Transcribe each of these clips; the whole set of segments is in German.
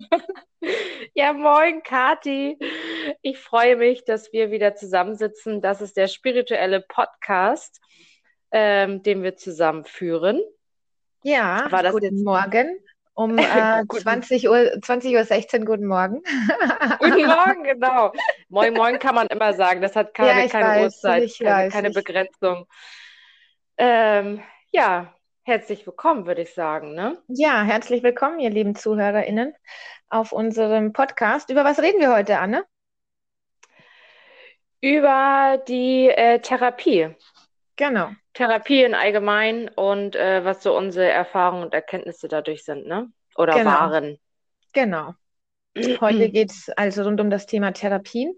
Ja, moin, Kati. Ich freue mich, dass wir wieder zusammensitzen. Das ist der spirituelle Podcast, ähm, den wir zusammen führen. Ja, War das guten Morgen. Um äh, Guten- 20 Uhr, 20 Uhr 16, guten Morgen. Guten Morgen, genau. Moin, moin kann man immer sagen. Das hat keine, Ja, keine weiß, Uhrzeit, keine, weiß, keine Begrenzung. Ähm, ja, herzlich willkommen, würde ich sagen. Ne? Ja, herzlich willkommen, ihr lieben ZuhörerInnen, auf unserem Podcast. Über was reden wir heute, Anne? Über die äh, Therapie. Genau, Therapie in allgemein und äh, was so unsere Erfahrungen und Erkenntnisse dadurch sind, ne? Oder Genau. waren. genau. Heute geht es also rund um das Thema Therapien.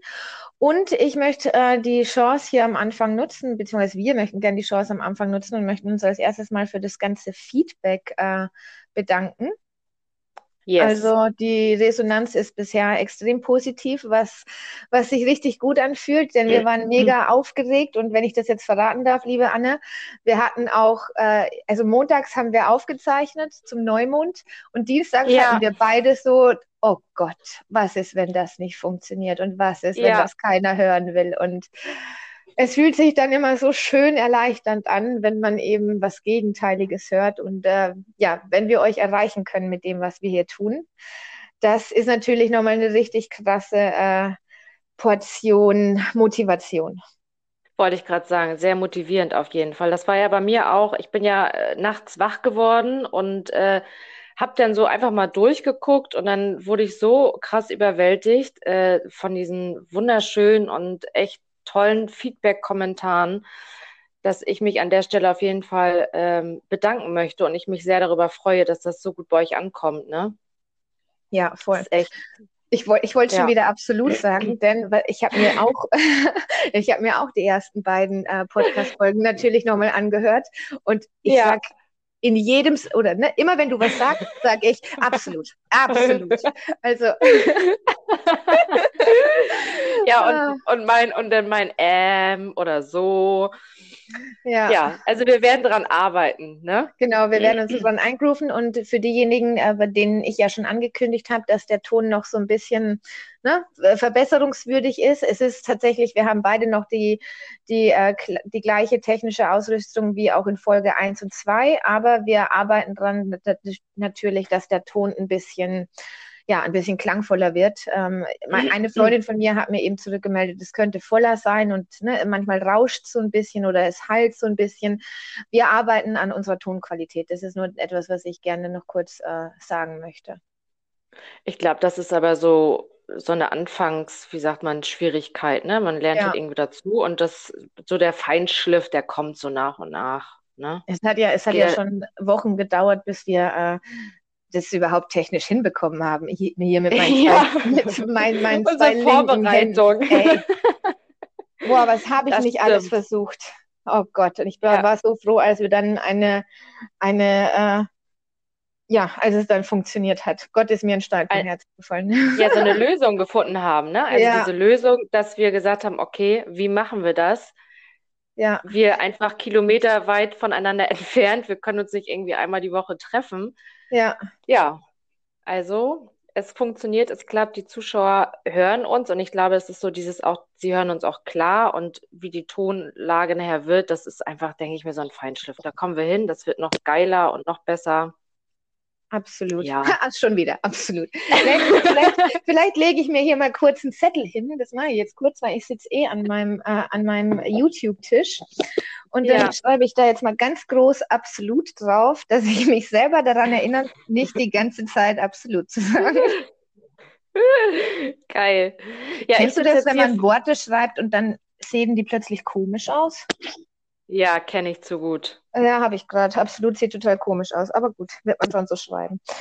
Und ich möchte äh, die Chance hier am Anfang nutzen, beziehungsweise wir möchten gerne die Chance am Anfang nutzen und möchten uns als erstes mal für das ganze Feedback äh, bedanken. Yes. Also die Resonanz ist bisher extrem positiv, was, was sich richtig gut anfühlt, denn wir waren mega aufgeregt und wenn ich das jetzt verraten darf, liebe Anne, wir hatten auch, äh, also montags haben wir aufgezeichnet zum Neumond und dienstags Ja. hatten wir beide so, oh Gott, was ist, wenn das nicht funktioniert und was ist, wenn Ja. das keiner hören will und es fühlt sich dann immer so schön erleichternd an, wenn man eben was Gegenteiliges hört. Und äh, ja, wenn wir euch erreichen können mit dem, was wir hier tun, das ist natürlich nochmal eine richtig krasse äh, Portion Motivation. Wollte ich gerade sagen, sehr motivierend auf jeden Fall. Das war ja bei mir auch. Ich bin ja äh, nachts wach geworden und äh, habe dann so einfach mal durchgeguckt und dann wurde ich so krass überwältigt äh, von diesen wunderschönen und echt tollen Feedback-Kommentaren, dass ich mich an der Stelle auf jeden Fall ähm, bedanken möchte und ich mich sehr darüber freue, dass das so gut bei euch ankommt. Ne? Ja, voll. Echt. Ich wollte ich wollt schon Ja. wieder absolut sagen, denn ich habe mir auch, ich habe mir auch die ersten beiden äh, Podcast-Folgen natürlich nochmal angehört und ich Ja. sag in jedem, oder ne, immer wenn du was sagst, sage ich absolut, absolut. Also Ja, Ah. und, und mein, und dann mein ähm oder so. ja. Ja, also wir werden dran arbeiten, ne? Genau, wir werden uns dran eingrooven und für diejenigen, äh, bei denen ich ja schon angekündigt habe, dass der Ton noch so ein bisschen ne, äh, verbesserungswürdig ist. Es ist tatsächlich, wir haben beide noch die, die, äh, die gleiche technische Ausrüstung wie auch in Folge 1 und 2, aber wir arbeiten dran nat- natürlich, dass der Ton ein bisschen ja, ein bisschen klangvoller wird. Ähm, mein- eine Freundin von mir hat mir eben zurückgemeldet, es könnte voller sein und ne, manchmal rauscht so ein bisschen oder es halt so ein bisschen. Wir arbeiten an unserer Tonqualität. Das ist nur etwas, was ich gerne noch kurz äh, sagen möchte. Ich glaube, das ist aber so, so eine Anfangs, wie sagt man, Schwierigkeit, ne? Man lernt Ja. halt irgendwie dazu und das, so der Feinschliff, der kommt so nach und nach, ne? Es hat ja, es hat Ja. schon Wochen gedauert, bis wir äh, das überhaupt technisch hinbekommen haben. Hier, hier mit meinen Ja. zwei, mit meinen, meinen zwei Händen. Vorbereitung. Ey. Boah, was habe ich Das nicht alles stimmt. versucht? Oh Gott, und ich war, Ja. war so froh, als wir dann eine, eine, äh, ja, als es dann funktioniert hat. Gott ist mir ein Stein vom Herzen gefallen. ja, so eine Lösung gefunden haben, ne? Also Ja. diese Lösung, dass wir gesagt haben, okay, wie machen wir das? Ja, Wir einfach kilometerweit voneinander entfernt, wir können uns nicht irgendwie einmal die Woche treffen. Ja, Ja, also es funktioniert, es klappt, die Zuschauer hören uns und ich glaube, es ist so dieses auch, sie hören uns auch klar und wie die Tonlage nachher wird, das ist einfach, denke ich mir, so ein Feinschliff. Da kommen wir hin, das wird noch geiler und noch besser. Absolut. Ja. Ha, schon wieder, absolut. Vielleicht, vielleicht, vielleicht lege ich mir hier mal kurz einen Zettel hin. Das mache ich jetzt kurz, weil ich sitze eh an meinem, äh, an meinem YouTube-Tisch. Und dann Ja. schreibe ich da jetzt mal ganz groß absolut drauf, dass ich mich selber daran erinnere, nicht die ganze Zeit absolut zu sagen. Geil. Ja, Kennst du das, wenn man Worte schreibt und dann sehen die plötzlich komisch aus? Ja, kenne ich zu gut. Ja, habe ich gerade. Absolut sieht total komisch aus. Aber gut, wird man schon so schreiben.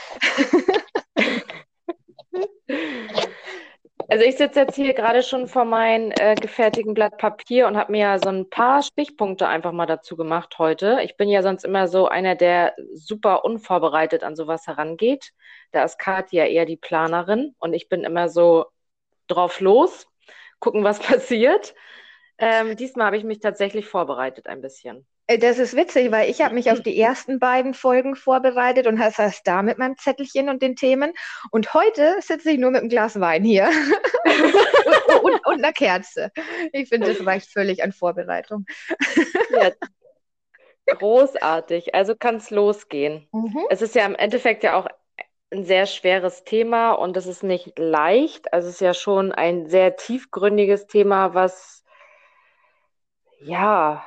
Also ich sitze jetzt hier gerade schon vor meinem äh, gefertigten Blatt Papier und habe mir ja so ein paar Stichpunkte einfach mal dazu gemacht heute. Ich bin ja sonst immer so einer, der super unvorbereitet an sowas herangeht. Da ist Katja eher die Planerin und ich bin immer so drauf los, gucken, was passiert. Ähm, diesmal habe ich mich tatsächlich vorbereitet ein bisschen. Äh, das ist witzig, weil ich habe mich auf die ersten beiden Folgen vorbereitet und saß da mit meinem Zettelchen und den Themen. Und heute sitze ich nur mit einem Glas Wein hier und, und, und, einer Kerze. Ich finde, das reicht völlig an Vorbereitung. Ja, großartig. Also kann es losgehen. Mhm. Es ist ja im Endeffekt ja auch ein sehr schweres Thema und es ist nicht leicht. Also es ist ja schon ein sehr tiefgründiges Thema, was ja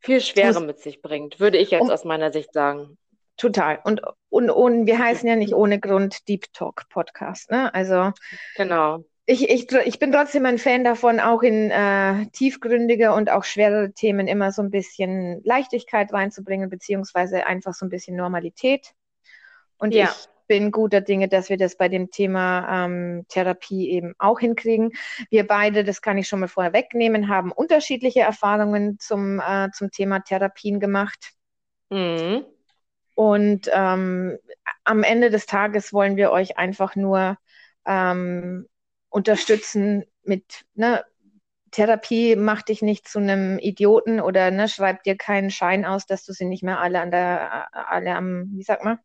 viel Schwere mit sich bringt, würde ich jetzt um, aus meiner Sicht sagen. Total. Und, und, und wir heißen ja nicht ohne Grund Deep Talk Podcast. Ne? Also genau. Ich, ich, ich bin trotzdem ein Fan davon, auch in äh, tiefgründige und auch schwere Themen immer so ein bisschen Leichtigkeit reinzubringen, beziehungsweise einfach so ein bisschen Normalität. Und ja. ich bin guter Dinge, dass wir das bei dem Thema ähm, Therapie eben auch hinkriegen. Wir beide, das kann ich schon mal vorher wegnehmen, haben unterschiedliche Erfahrungen zum, äh, zum Thema Therapien gemacht. Mhm. Und ähm, am Ende des Tages wollen wir euch einfach nur ähm, unterstützen mit, ne, Therapie macht dich nicht zu einem Idioten oder ne, schreibt dir keinen Schein aus, dass du sie nicht mehr alle an der, alle am, wie sagt man,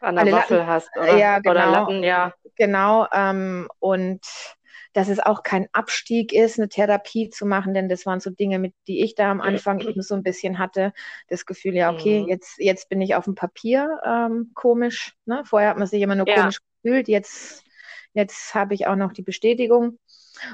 an der Waffel Latten, hast, oder? Ja, genau. Oder Latten, ja. Genau. Ähm, und dass es auch kein Abstieg ist, eine Therapie zu machen, denn das waren so Dinge, mit die ich da am Anfang eben so ein bisschen hatte. Das Gefühl, ja, okay, mhm. jetzt, jetzt bin ich auf dem Papier ähm, komisch. Ne? Vorher hat man sich immer nur ja. komisch gefühlt, jetzt, jetzt habe ich auch noch die Bestätigung.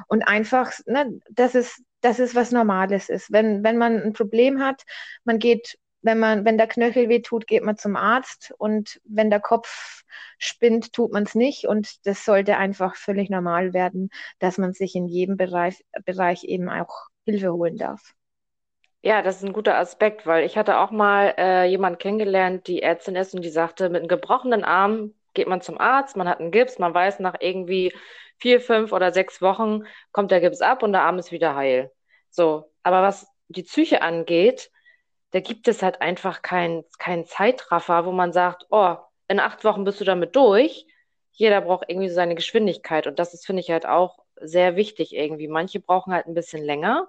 Und einfach, ne, dass es, dass es was Normales ist. Wenn, wenn man ein Problem hat, man geht wenn man, wenn der Knöchel weh tut, geht man zum Arzt und wenn der Kopf spinnt, tut man es nicht und das sollte einfach völlig normal werden, dass man sich in jedem Bereich, Bereich eben auch Hilfe holen darf. Ja, das ist ein guter Aspekt, weil ich hatte auch mal äh, jemanden kennengelernt, die Ärztin ist und die sagte, mit einem gebrochenen Arm geht man zum Arzt, man hat einen Gips, man weiß nach irgendwie vier, fünf oder sechs Wochen kommt der Gips ab und der Arm ist wieder heil. So, aber was die Psyche angeht, da gibt es halt einfach keinen kein Zeitraffer, wo man sagt, oh, in acht Wochen bist du damit durch. Jeder braucht irgendwie so seine Geschwindigkeit. Und das ist, finde ich, halt auch sehr wichtig irgendwie. Manche brauchen halt ein bisschen länger,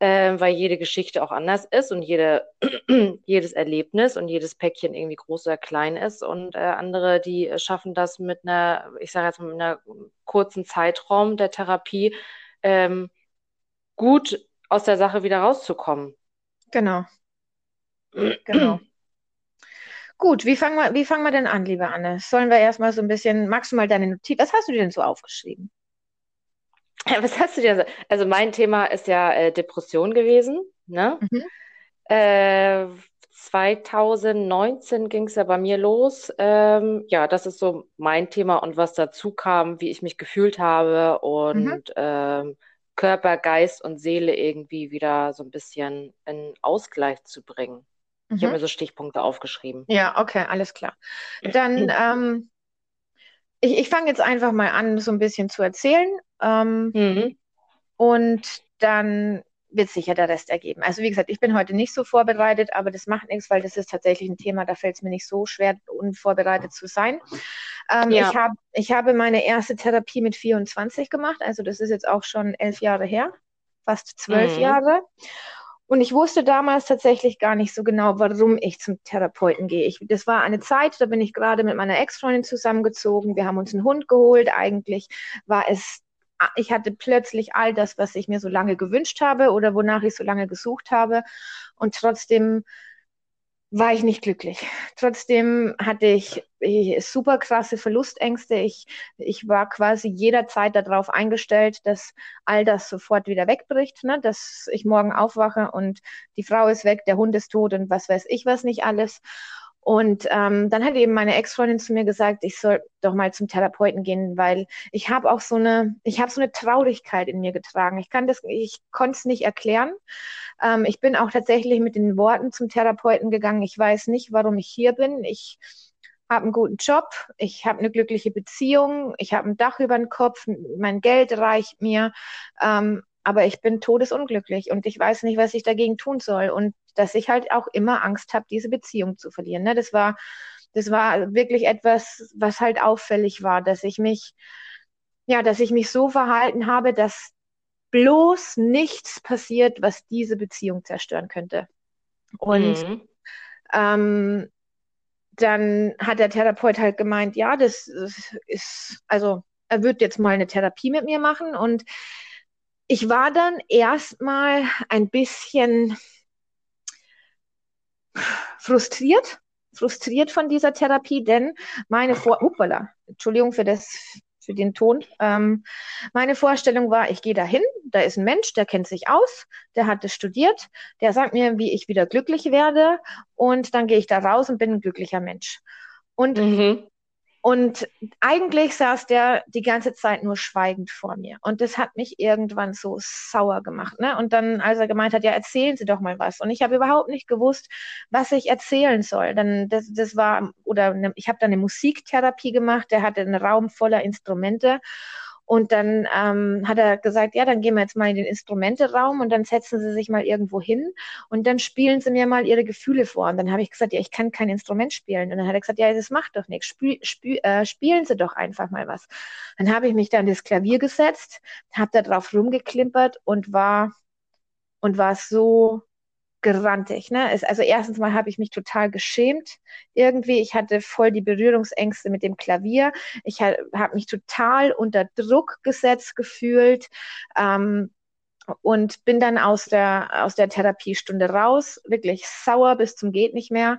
äh, weil jede Geschichte auch anders ist und jede, jedes Erlebnis und jedes Päckchen irgendwie groß oder klein ist. Und äh, andere, die schaffen das mit einer, ich sage jetzt mal, mit einer kurzen Zeitraum der Therapie ähm, gut aus der Sache wieder rauszukommen. Genau. Genau. Gut, wie fangen, wir, wie fangen wir denn an, liebe Anne? Sollen wir erstmal so ein bisschen, magst du mal deine Notiz, was hast du dir denn so aufgeschrieben? was hast du dir so? Also mein Thema ist ja äh, Depression gewesen. Ne? Mhm. Äh, 2019 ging es ja bei mir los. Ähm, ja, das ist so mein Thema und was dazu kam, wie ich mich gefühlt habe und mhm. ähm, Körper, Geist und Seele irgendwie wieder so ein bisschen in Ausgleich zu bringen. Mhm. Ich habe mir so Stichpunkte aufgeschrieben. Ja, okay, alles klar. Dann, ähm, ich, ich fange jetzt einfach mal an, so ein bisschen zu erzählen. Ähm, mhm. Und dann wird sicher der Rest ergeben. Also wie gesagt, ich bin heute nicht so vorbereitet, aber das macht nichts, weil das ist tatsächlich ein Thema, da fällt es mir nicht so schwer, unvorbereitet zu sein. Ähm, ja. ich, hab, ich habe meine erste Therapie mit 24 gemacht, also das ist jetzt auch schon elf Jahre her, fast zwölf mhm. Jahre. Und ich wusste damals tatsächlich gar nicht so genau, warum ich zum Therapeuten gehe. Ich, das war eine Zeit, da bin ich gerade mit meiner Ex-Freundin zusammengezogen. Wir haben uns einen Hund geholt. Eigentlich war es, ich hatte plötzlich all das, was ich mir so lange gewünscht habe oder wonach ich so lange gesucht habe. Und trotzdem war ich nicht glücklich. Trotzdem hatte ich, super krasse Verlustängste. Ich, ich war quasi jederzeit darauf eingestellt, dass all das sofort wieder wegbricht, ne? dass ich morgen aufwache und die Frau ist weg, der Hund ist tot und was weiß ich was nicht alles. Und ähm, dann hat eben meine Ex-Freundin zu mir gesagt, ich soll doch mal zum Therapeuten gehen, weil ich habe auch so eine, ich habe so eine Traurigkeit in mir getragen. Ich kann das, ich konnte es nicht erklären. Ähm, ich bin auch tatsächlich mit den Worten zum Therapeuten gegangen. Ich weiß nicht, warum ich hier bin. Ich habe einen guten Job, ich habe eine glückliche Beziehung, ich habe ein Dach über den Kopf, mein Geld reicht mir. Ähm, aber ich bin todesunglücklich und ich weiß nicht, was ich dagegen tun soll. Und dass ich halt auch immer Angst habe, diese Beziehung zu verlieren. Ne? Das war, das war wirklich etwas, was halt auffällig war, dass ich mich, ja, dass ich mich so verhalten habe, dass bloß nichts passiert, was diese Beziehung zerstören könnte. Und mhm. ähm, dann hat der Therapeut halt gemeint, ja, das ist, also er wird jetzt mal eine Therapie mit mir machen. Und ich war dann erstmal ein bisschen frustriert, frustriert von dieser Therapie, denn meine Vor... Uppala, Entschuldigung für das für den Ton. Ähm, meine Vorstellung war, ich gehe da hin, da ist ein Mensch, der kennt sich aus, der hat es studiert, der sagt mir, wie ich wieder glücklich werde und dann gehe ich da raus und bin ein glücklicher Mensch. Und mhm. Und eigentlich saß der die ganze Zeit nur schweigend vor mir. Und das hat mich irgendwann so sauer gemacht. Ne? Und dann, als er gemeint hat, ja, erzählen Sie doch mal was. Und ich habe überhaupt nicht gewusst, was ich erzählen soll. Dann, das, das war, oder ne, ich habe dann eine Musiktherapie gemacht, der hatte einen Raum voller Instrumente. Und dann ähm, hat er gesagt, ja, dann gehen wir jetzt mal in den Instrumenteraum und dann setzen Sie sich mal irgendwo hin und dann spielen Sie mir mal Ihre Gefühle vor. Und dann habe ich gesagt, ja, ich kann kein Instrument spielen. Und dann hat er gesagt, ja, das macht doch nichts. Spiel, spiel, äh, spielen Sie doch einfach mal was. Dann habe ich mich da an das Klavier gesetzt, habe da drauf rumgeklimpert und war und war so grantig. Ne? Es, also erstens mal habe ich mich total geschämt irgendwie. Ich hatte voll die Berührungsängste mit dem Klavier. Ich habe hab mich total unter Druck gesetzt gefühlt. Ähm, und bin dann aus der, aus der Therapiestunde raus, wirklich sauer bis zum geht nicht mehr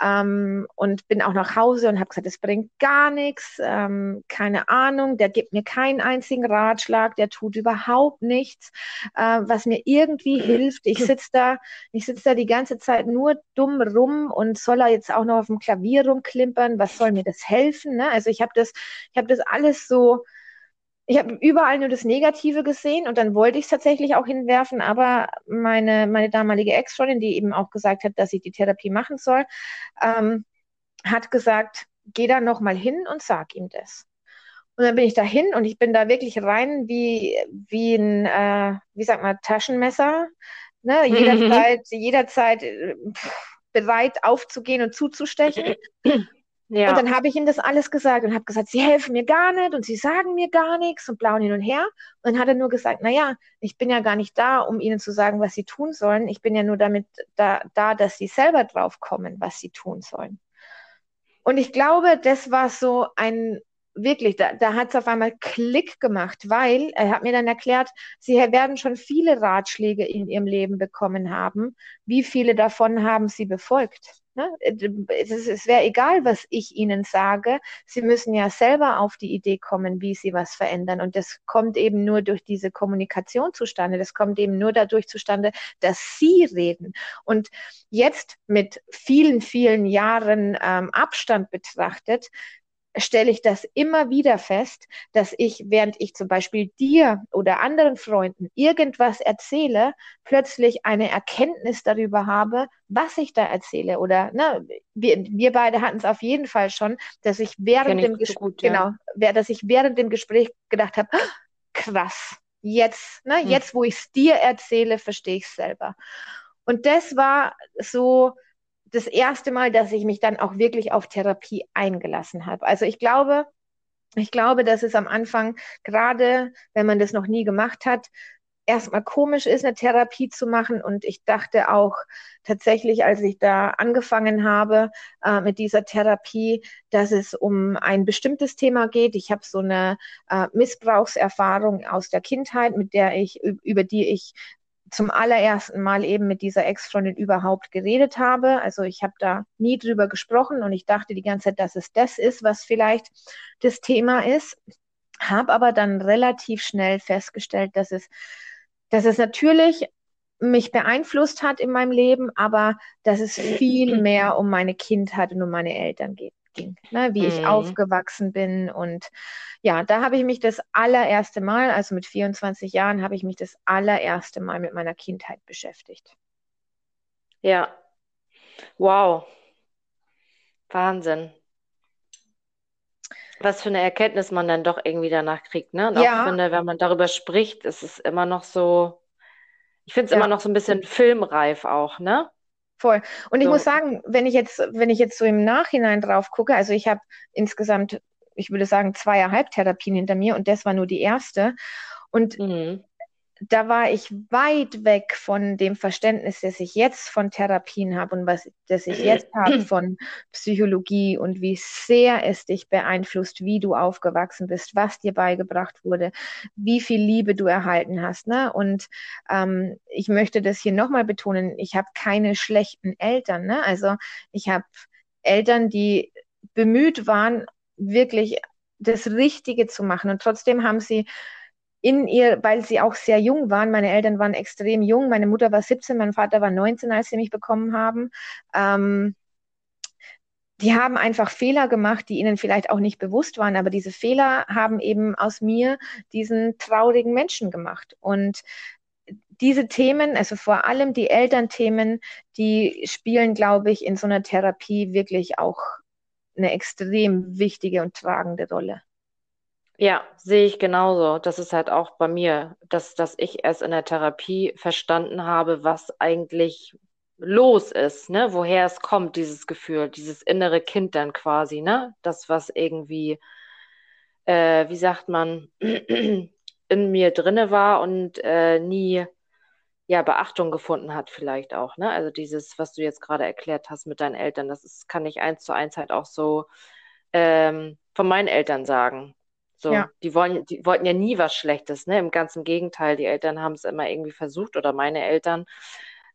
ähm, und bin auch nach Hause und habe gesagt, es bringt gar nichts, ähm, keine Ahnung, der gibt mir keinen einzigen Ratschlag, der tut überhaupt nichts, äh, was mir irgendwie hilft. Ich sitze da, ich sitze da die ganze Zeit nur dumm rum und soll er jetzt auch noch auf dem Klavier rumklimpern, was soll mir das helfen? Ne? Also ich habe das, ich habe das alles so ich habe überall nur das Negative gesehen und dann wollte ich es tatsächlich auch hinwerfen, aber meine, meine damalige Ex-Freundin, die eben auch gesagt hat, dass ich die Therapie machen soll, ähm, hat gesagt, geh da nochmal hin und sag ihm das. Und dann bin ich da hin und ich bin da wirklich rein wie, wie ein, äh, wie sagt man, Taschenmesser. Ne? Jederzeit, jederzeit äh, bereit aufzugehen und zuzustechen. Ja. Und dann habe ich ihnen das alles gesagt und habe gesagt, sie helfen mir gar nicht und sie sagen mir gar nichts und blauen hin und her. Und dann hat er nur gesagt, naja, ich bin ja gar nicht da, um ihnen zu sagen, was sie tun sollen. Ich bin ja nur damit da, da dass sie selber drauf kommen, was sie tun sollen. Und ich glaube, das war so ein, wirklich, da, da hat es auf einmal Klick gemacht, weil er hat mir dann erklärt, sie werden schon viele Ratschläge in ihrem Leben bekommen haben. Wie viele davon haben sie befolgt? Ne? Es, es wäre egal, was ich Ihnen sage. Sie müssen ja selber auf die Idee kommen, wie Sie was verändern. Und das kommt eben nur durch diese Kommunikation zustande. Das kommt eben nur dadurch zustande, dass Sie reden. Und jetzt mit vielen, vielen Jahren ähm, Abstand betrachtet, stelle ich das immer wieder fest, dass ich, während ich zum Beispiel dir oder anderen Freunden irgendwas erzähle, plötzlich eine Erkenntnis darüber habe, was ich da erzähle. Oder ne, wir, wir beide hatten es auf jeden Fall schon, dass ich während dem Gespräch, ja. genau, dass ich während dem Gespräch gedacht habe, krass, jetzt, ne, hm. jetzt, wo ich es dir erzähle, verstehe ich es selber. Und das war so das erste Mal, dass ich mich dann auch wirklich auf Therapie eingelassen habe. Also ich glaube, ich glaube, dass es am Anfang, gerade wenn man das noch nie gemacht hat, erstmal komisch ist, eine Therapie zu machen. Und ich dachte auch tatsächlich, als ich da angefangen habe äh, mit dieser Therapie, dass es um ein bestimmtes Thema geht. Ich habe so eine äh, Missbrauchserfahrung aus der Kindheit, mit der ich, über die ich zum allerersten Mal eben mit dieser Ex-Freundin überhaupt geredet habe. Also ich habe da nie drüber gesprochen und ich dachte die ganze Zeit, dass es das ist, was vielleicht das Thema ist. Habe aber dann relativ schnell festgestellt, dass es, dass es natürlich mich beeinflusst hat in meinem Leben, aber dass es viel mehr um meine Kindheit und um meine Eltern geht ging, ne? wie mhm. ich aufgewachsen bin. Und ja, da habe ich mich das allererste Mal, also mit 24 Jahren, habe ich mich das allererste Mal mit meiner Kindheit beschäftigt. Ja, wow, Wahnsinn. Was für eine Erkenntnis man dann doch irgendwie danach kriegt, ne? Und auch ja. finde, wenn man darüber spricht, ist es immer noch so, ich finde es ja. immer noch so ein bisschen filmreif auch, ne? Voll. Und ich so. muss sagen, wenn ich jetzt, wenn ich jetzt so im Nachhinein drauf gucke, also ich habe insgesamt, ich würde sagen, zweieinhalb Therapien hinter mir und das war nur die erste. Und mhm. Da war ich weit weg von dem Verständnis, das ich jetzt von Therapien habe und was das ich jetzt habe von Psychologie und wie sehr es dich beeinflusst, wie du aufgewachsen bist, was dir beigebracht wurde, wie viel Liebe du erhalten hast. Ne? Und ähm, ich möchte das hier nochmal betonen, ich habe keine schlechten Eltern. Ne? Also ich habe Eltern, die bemüht waren, wirklich das Richtige zu machen. Und trotzdem haben sie in ihr, weil sie auch sehr jung waren. Meine Eltern waren extrem jung. Meine Mutter war 17, mein Vater war 19, als sie mich bekommen haben. Ähm, die haben einfach Fehler gemacht, die ihnen vielleicht auch nicht bewusst waren, aber diese Fehler haben eben aus mir diesen traurigen Menschen gemacht. Und diese Themen, also vor allem die Elternthemen, die spielen, glaube ich, in so einer Therapie wirklich auch eine extrem wichtige und tragende Rolle. Ja, sehe ich genauso. Das ist halt auch bei mir, dass, dass ich erst in der Therapie verstanden habe, was eigentlich los ist, ne? Woher es kommt, dieses Gefühl, dieses innere Kind dann quasi, ne? Das, was irgendwie, äh, wie sagt man, in mir drinne war und äh, nie ja Beachtung gefunden hat, vielleicht auch, ne? Also dieses, was du jetzt gerade erklärt hast mit deinen Eltern, das ist, kann ich eins zu eins halt auch so ähm, von meinen Eltern sagen. So, ja. die wollen, die wollten ja nie was Schlechtes, ne? Im ganzen Gegenteil, die Eltern haben es immer irgendwie versucht oder meine Eltern.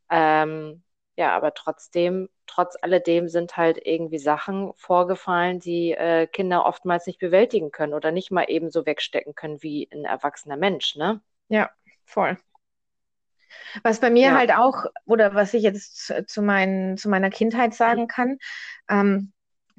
Ähm, ja, aber trotzdem, trotz alledem sind halt irgendwie Sachen vorgefallen, die äh, Kinder oftmals nicht bewältigen können oder nicht mal eben so wegstecken können wie ein erwachsener Mensch, ne? Ja, voll. Was bei mir ja. halt auch, oder was ich jetzt zu, zu, mein, zu meiner Kindheit sagen kann, ähm,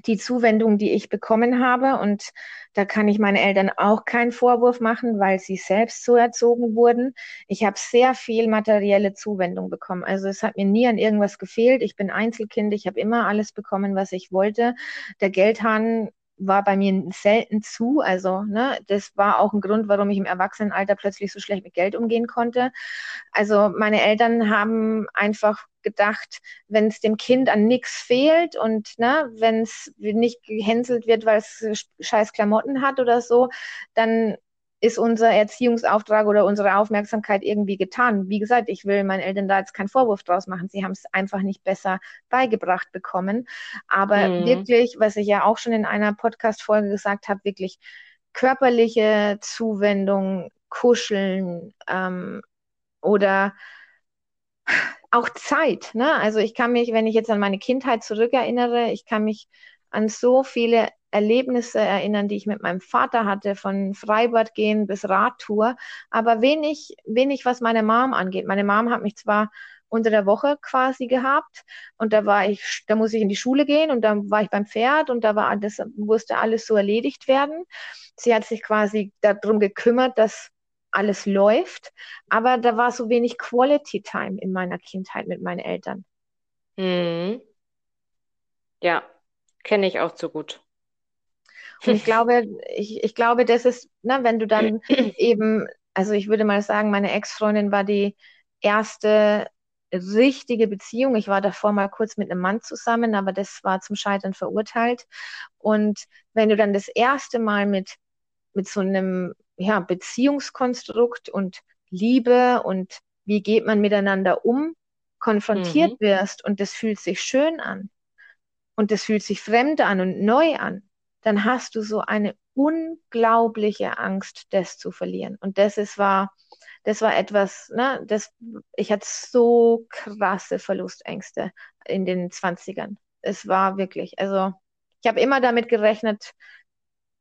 die Zuwendung, die ich bekommen habe. Und da kann ich meine Eltern auch keinen Vorwurf machen, weil sie selbst so erzogen wurden. Ich habe sehr viel materielle Zuwendung bekommen. Also es hat mir nie an irgendwas gefehlt. Ich bin Einzelkind. Ich habe immer alles bekommen, was ich wollte. Der Geldhahn war bei mir selten zu. Also, ne, das war auch ein Grund, warum ich im Erwachsenenalter plötzlich so schlecht mit Geld umgehen konnte. Also, meine Eltern haben einfach gedacht, wenn es dem Kind an nichts fehlt und ne, wenn es nicht gehänselt wird, weil es scheiß Klamotten hat oder so, dann ist unser Erziehungsauftrag oder unsere Aufmerksamkeit irgendwie getan. Wie gesagt, ich will meinen Eltern da jetzt keinen Vorwurf draus machen. Sie haben es einfach nicht besser beigebracht bekommen. Aber mhm. wirklich, was ich ja auch schon in einer Podcast-Folge gesagt habe, wirklich körperliche Zuwendung, Kuscheln ähm, oder auch Zeit. Ne? Also ich kann mich, wenn ich jetzt an meine Kindheit zurückerinnere, ich kann mich an so viele Erlebnisse erinnern, die ich mit meinem Vater hatte, von Freibad gehen bis Radtour, aber wenig, wenig, was meine Mom angeht. Meine Mom hat mich zwar unter der Woche quasi gehabt und da war ich, da muss ich in die Schule gehen und dann war ich beim Pferd und da war das musste alles so erledigt werden. Sie hat sich quasi darum gekümmert, dass alles läuft, aber da war so wenig Quality Time in meiner Kindheit mit meinen Eltern. Mhm. Ja, kenne ich auch zu gut. Und ich glaube, ich, ich glaube, das ist, ne, wenn du dann eben, also ich würde mal sagen, meine Ex-Freundin war die erste richtige Beziehung. Ich war davor mal kurz mit einem Mann zusammen, aber das war zum Scheitern verurteilt. Und wenn du dann das erste Mal mit, mit so einem ja, Beziehungskonstrukt und Liebe und wie geht man miteinander um, konfrontiert mhm. wirst und das fühlt sich schön an und das fühlt sich fremd an und neu an, dann hast du so eine unglaubliche Angst, das zu verlieren. Und das ist, war, das war etwas, ne, das, ich hatte so krasse Verlustängste in den 20ern. Es war wirklich, also ich habe immer damit gerechnet,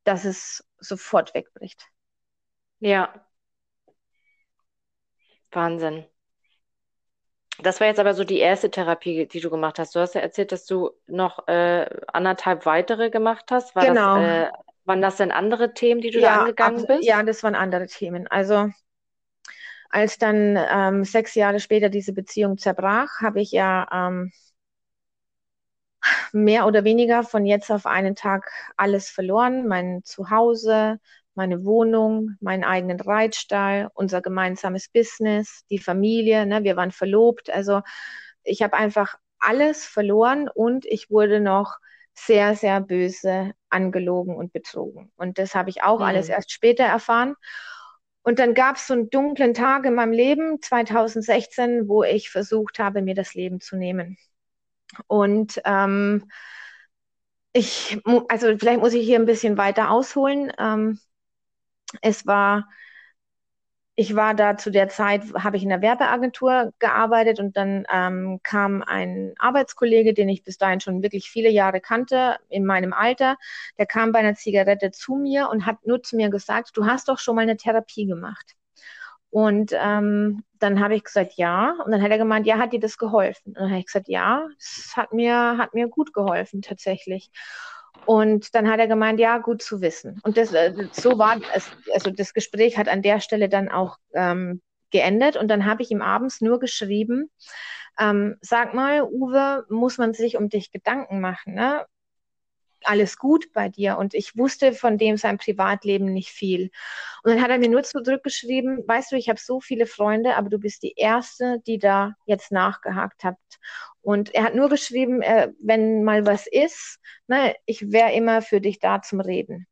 dass es sofort wegbricht. Ja. Wahnsinn. Das war jetzt aber so die erste Therapie, die du gemacht hast. Du hast ja erzählt, dass du noch äh, anderthalb weitere gemacht hast. War genau. Das, äh, waren das denn andere Themen, die du ja, da angegangen ab, bist? Ja, das waren andere Themen. Also als dann ähm, sechs Jahre später diese Beziehung zerbrach, habe ich ja ähm, mehr oder weniger von jetzt auf einen Tag alles verloren. Mein Zuhause, meine Wohnung, meinen eigenen Reitstall, unser gemeinsames Business, die Familie. Ne? Wir waren verlobt. Also ich habe einfach alles verloren und ich wurde noch sehr, sehr böse angelogen und betrogen. Und das habe ich auch mhm. alles erst später erfahren. Und dann gab es so einen dunklen Tag in meinem Leben, 2016, wo ich versucht habe, mir das Leben zu nehmen. Und ähm, ich, also vielleicht muss ich hier ein bisschen weiter ausholen. Ähm, es war ich war da zu der Zeit, habe ich in der Werbeagentur gearbeitet und dann ähm, kam ein Arbeitskollege, den ich bis dahin schon wirklich viele Jahre kannte, in meinem Alter, der kam bei einer Zigarette zu mir und hat nur zu mir gesagt, du hast doch schon mal eine Therapie gemacht. Und ähm, dann habe ich gesagt, ja. Und dann hat er gemeint, ja, hat dir das geholfen? Und dann habe ich gesagt, ja, es hat mir, hat mir gut geholfen tatsächlich. Und dann hat er gemeint, ja, gut zu wissen. Und das, äh, so war es, also das Gespräch hat an der Stelle dann auch ähm, geendet. Und dann habe ich ihm abends nur geschrieben, ähm, sag mal, Uwe, muss man sich um dich Gedanken machen? Ne? alles gut bei dir. Und ich wusste von dem sein Privatleben nicht viel. Und dann hat er mir nur zurückgeschrieben, weißt du, ich habe so viele Freunde, aber du bist die Erste, die da jetzt nachgehakt hat. Und er hat nur geschrieben, äh, wenn mal was ist, ne, ich wäre immer für dich da zum Reden.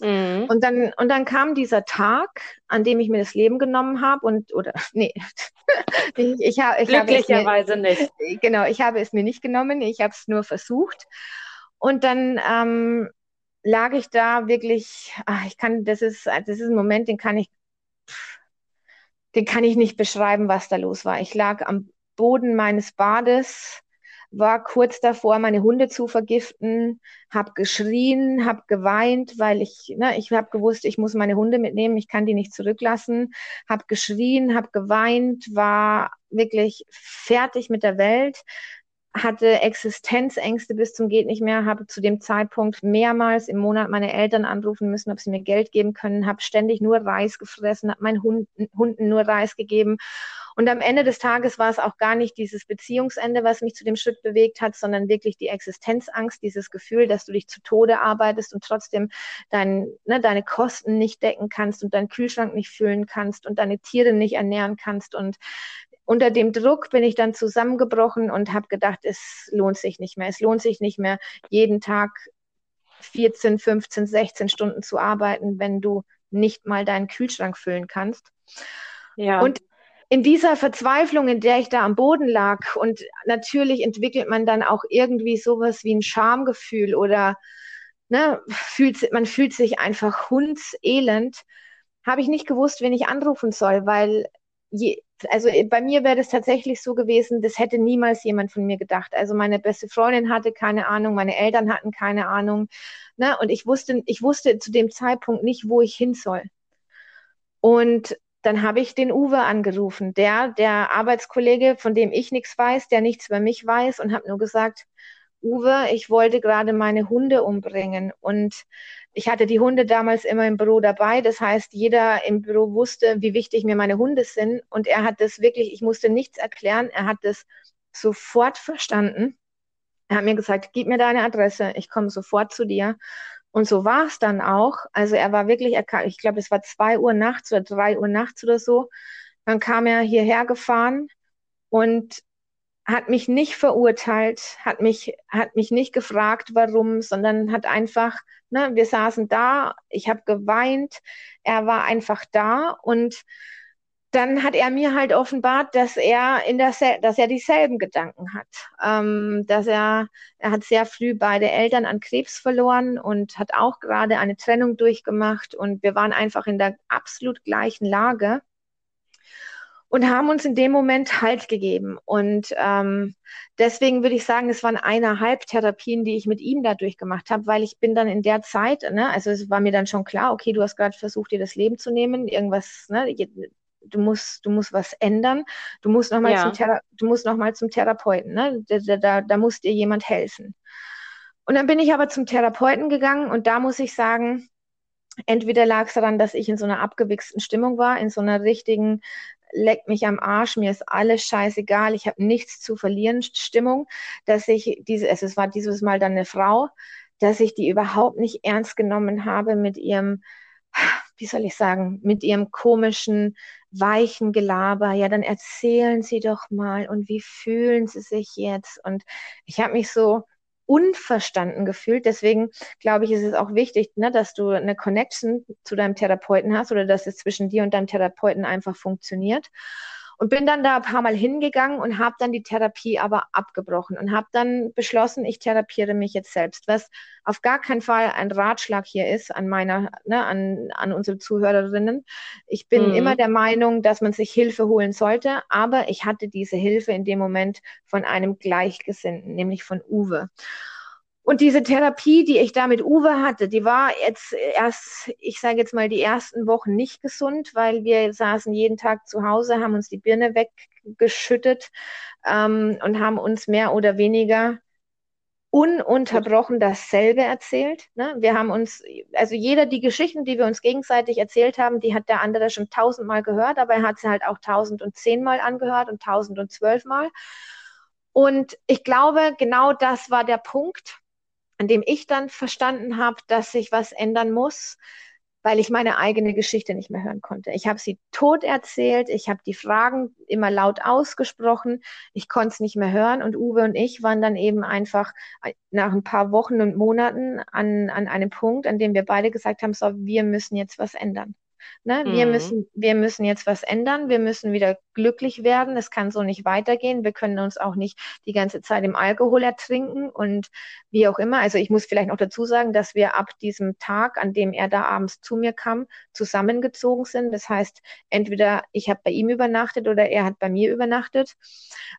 Mhm. Und, dann, und dann kam dieser Tag, an dem ich mir das Leben genommen habe und, oder, nee, ich, ich, ich habe Glücklicherweise mir, nicht. Genau, ich habe es mir nicht genommen, ich habe es nur versucht. Und dann ähm, lag ich da wirklich, ach, ich kann, das ist, das ist ein Moment, den kann ich, den kann ich nicht beschreiben, was da los war. Ich lag am Boden meines Bades, war kurz davor, meine Hunde zu vergiften, habe geschrien, habe geweint, weil ich, ne, ich habe gewusst, ich muss meine Hunde mitnehmen, ich kann die nicht zurücklassen, habe geschrien, habe geweint, war wirklich fertig mit der Welt, hatte Existenzängste bis zum geht nicht mehr, habe zu dem Zeitpunkt mehrmals im Monat meine Eltern anrufen müssen, ob sie mir Geld geben können, habe ständig nur Reis gefressen, habe meinen Hunden, Hunden nur Reis gegeben. Und am Ende des Tages war es auch gar nicht dieses Beziehungsende, was mich zu dem Schritt bewegt hat, sondern wirklich die Existenzangst, dieses Gefühl, dass du dich zu Tode arbeitest und trotzdem dein, ne, deine Kosten nicht decken kannst und deinen Kühlschrank nicht füllen kannst und deine Tiere nicht ernähren kannst und unter dem Druck bin ich dann zusammengebrochen und habe gedacht, es lohnt sich nicht mehr. Es lohnt sich nicht mehr, jeden Tag 14, 15, 16 Stunden zu arbeiten, wenn du nicht mal deinen Kühlschrank füllen kannst. Ja. Und in dieser Verzweiflung, in der ich da am Boden lag, und natürlich entwickelt man dann auch irgendwie sowas wie ein Schamgefühl oder ne, fühlt, man fühlt sich einfach hundselend, habe ich nicht gewusst, wen ich anrufen soll, weil je, also bei mir wäre das tatsächlich so gewesen, das hätte niemals jemand von mir gedacht. Also meine beste Freundin hatte keine Ahnung, meine Eltern hatten keine Ahnung. Ne? Und ich wusste, ich wusste zu dem Zeitpunkt nicht, wo ich hin soll. Und dann habe ich den Uwe angerufen, der, der Arbeitskollege, von dem ich nichts weiß, der nichts über mich weiß und habe nur gesagt, Uwe, ich wollte gerade meine Hunde umbringen und ich hatte die Hunde damals immer im Büro dabei. Das heißt, jeder im Büro wusste, wie wichtig mir meine Hunde sind. Und er hat das wirklich, ich musste nichts erklären. Er hat das sofort verstanden. Er hat mir gesagt, gib mir deine Adresse, ich komme sofort zu dir. Und so war es dann auch. Also er war wirklich, ich glaube, es war zwei Uhr nachts oder drei Uhr nachts oder so. Dann kam er hierher gefahren und hat mich nicht verurteilt, hat mich, hat mich nicht gefragt, warum, sondern hat einfach, ne, wir saßen da, ich habe geweint, er war einfach da und dann hat er mir halt offenbart, dass er in dass er dieselben Gedanken hat, ähm, dass er, er hat sehr früh beide Eltern an Krebs verloren und hat auch gerade eine Trennung durchgemacht und wir waren einfach in der absolut gleichen Lage und haben uns in dem Moment Halt gegeben. Und ähm, deswegen würde ich sagen, es waren eineinhalb Therapien, die ich mit ihm dadurch gemacht habe, weil ich bin dann in der Zeit, ne, also es war mir dann schon klar, okay, du hast gerade versucht, dir das Leben zu nehmen, irgendwas, ne, du musst, du musst was ändern, du musst nochmal ja. zum, Thera du musst noch mal zum Therapeuten, ne? da, da, da muss dir jemand helfen. Und dann bin ich aber zum Therapeuten gegangen und da muss ich sagen, entweder lag es daran, dass ich in so einer abgewichsten Stimmung war, in so einer richtigen, leck mich am Arsch, mir ist alles scheißegal, ich habe nichts zu verlieren Stimmung, dass ich diese, es war dieses Mal dann eine Frau, dass ich die überhaupt nicht ernst genommen habe mit ihrem, wie soll ich sagen, mit ihrem komischen, weichen Gelaber. Ja, dann erzählen Sie doch mal und wie fühlen Sie sich jetzt? Und ich habe mich so unverstanden gefühlt. Deswegen glaube ich, ist es auch wichtig, ne, dass du eine Connection zu deinem Therapeuten hast oder dass es zwischen dir und deinem Therapeuten einfach funktioniert. Und bin dann da ein paar Mal hingegangen und habe dann die Therapie aber abgebrochen und habe dann beschlossen, ich therapiere mich jetzt selbst, was auf gar keinen Fall ein Ratschlag hier ist an meiner, ne, an, an unsere Zuhörerinnen. Ich bin mhm. immer der Meinung, dass man sich Hilfe holen sollte, aber ich hatte diese Hilfe in dem Moment von einem Gleichgesinnten, nämlich von Uwe. Und diese Therapie, die ich da mit Uwe hatte, die war jetzt erst, ich sage jetzt mal, die ersten Wochen nicht gesund, weil wir saßen jeden Tag zu Hause, haben uns die Birne weggeschüttet ähm, und haben uns mehr oder weniger ununterbrochen dasselbe erzählt. Ne? Wir haben uns, also jeder die Geschichten, die wir uns gegenseitig erzählt haben, die hat der andere schon tausendmal gehört, aber er hat sie halt auch tausend und zehnmal angehört und tausend und zwölfmal. Und ich glaube, genau das war der Punkt, an dem ich dann verstanden habe, dass sich was ändern muss, weil ich meine eigene Geschichte nicht mehr hören konnte. Ich habe sie tot erzählt, ich habe die Fragen immer laut ausgesprochen, ich konnte es nicht mehr hören und Uwe und ich waren dann eben einfach nach ein paar Wochen und Monaten an, an einem Punkt, an dem wir beide gesagt haben, so, wir müssen jetzt was ändern. Ne? Wir, mhm. müssen, wir müssen jetzt was ändern, wir müssen wieder glücklich werden, es kann so nicht weitergehen, wir können uns auch nicht die ganze Zeit im Alkohol ertrinken und wie auch immer. Also ich muss vielleicht noch dazu sagen, dass wir ab diesem Tag, an dem er da abends zu mir kam, zusammengezogen sind. Das heißt, entweder ich habe bei ihm übernachtet oder er hat bei mir übernachtet,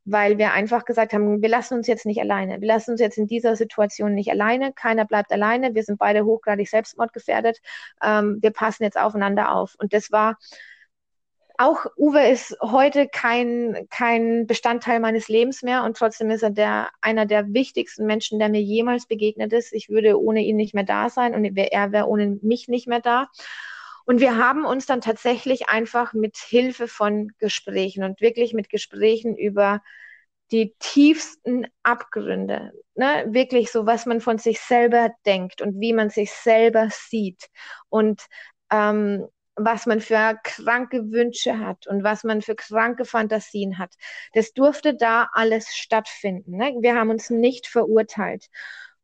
weil wir einfach gesagt haben, wir lassen uns jetzt nicht alleine. Wir lassen uns jetzt in dieser Situation nicht alleine. Keiner bleibt alleine. Wir sind beide hochgradig selbstmordgefährdet. Ähm, wir passen jetzt aufeinander auf. Und das war auch Uwe ist heute kein, kein Bestandteil meines Lebens mehr und trotzdem ist er der, einer der wichtigsten Menschen, der mir jemals begegnet ist. Ich würde ohne ihn nicht mehr da sein und er wäre ohne mich nicht mehr da. Und wir haben uns dann tatsächlich einfach mit Hilfe von Gesprächen und wirklich mit Gesprächen über die tiefsten Abgründe, ne? wirklich so, was man von sich selber denkt und wie man sich selber sieht und ähm, was man für kranke Wünsche hat und was man für kranke Fantasien hat. Das durfte da alles stattfinden. Ne? Wir haben uns nicht verurteilt.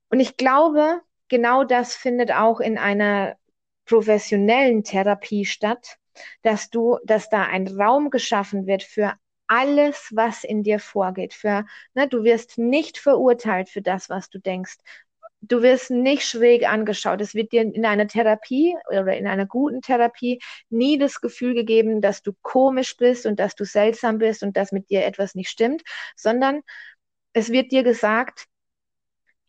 Und ich glaube, genau das findet auch in einer professionellen Therapie statt, dass du, dass da ein Raum geschaffen wird für alles, was in dir vorgeht. Für, ne, du wirst nicht verurteilt für das, was du denkst du wirst nicht schräg angeschaut. Es wird dir in einer Therapie oder in einer guten Therapie nie das Gefühl gegeben, dass du komisch bist und dass du seltsam bist und dass mit dir etwas nicht stimmt, sondern es wird dir gesagt,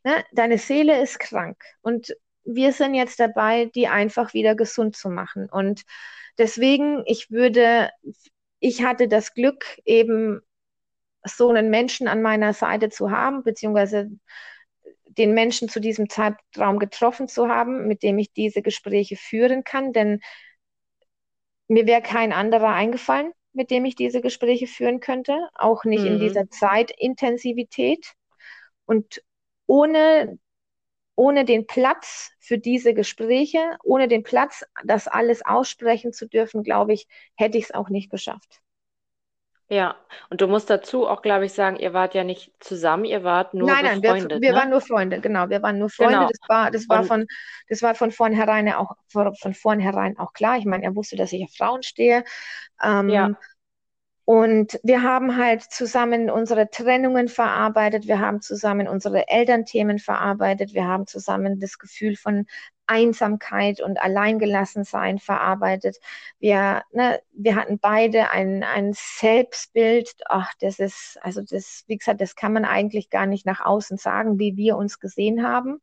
ne, deine Seele ist krank und wir sind jetzt dabei, die einfach wieder gesund zu machen. Und deswegen, ich würde, ich hatte das Glück, eben so einen Menschen an meiner Seite zu haben, beziehungsweise den Menschen zu diesem Zeitraum getroffen zu haben, mit dem ich diese Gespräche führen kann, denn mir wäre kein anderer eingefallen, mit dem ich diese Gespräche führen könnte, auch nicht mhm. in dieser Zeitintensivität und ohne ohne den Platz für diese Gespräche, ohne den Platz, das alles aussprechen zu dürfen, glaube ich, hätte ich es auch nicht geschafft. Ja, und du musst dazu auch, glaube ich, sagen, ihr wart ja nicht zusammen, ihr wart nur nein, nein, befreundet. Wir, wir ne? waren nur Freunde, genau. Wir waren nur Freunde. Genau. Das war, das war von, das war von vornherein auch von vornherein auch klar. Ich meine, er wusste, dass ich auf Frauen stehe. Ähm, ja. Und wir haben halt zusammen unsere Trennungen verarbeitet, wir haben zusammen unsere Elternthemen verarbeitet, wir haben zusammen das Gefühl von Einsamkeit und Alleingelassensein verarbeitet. Wir, ne, wir hatten beide ein, ein Selbstbild, ach, das ist, also das, wie gesagt, das kann man eigentlich gar nicht nach außen sagen, wie wir uns gesehen haben.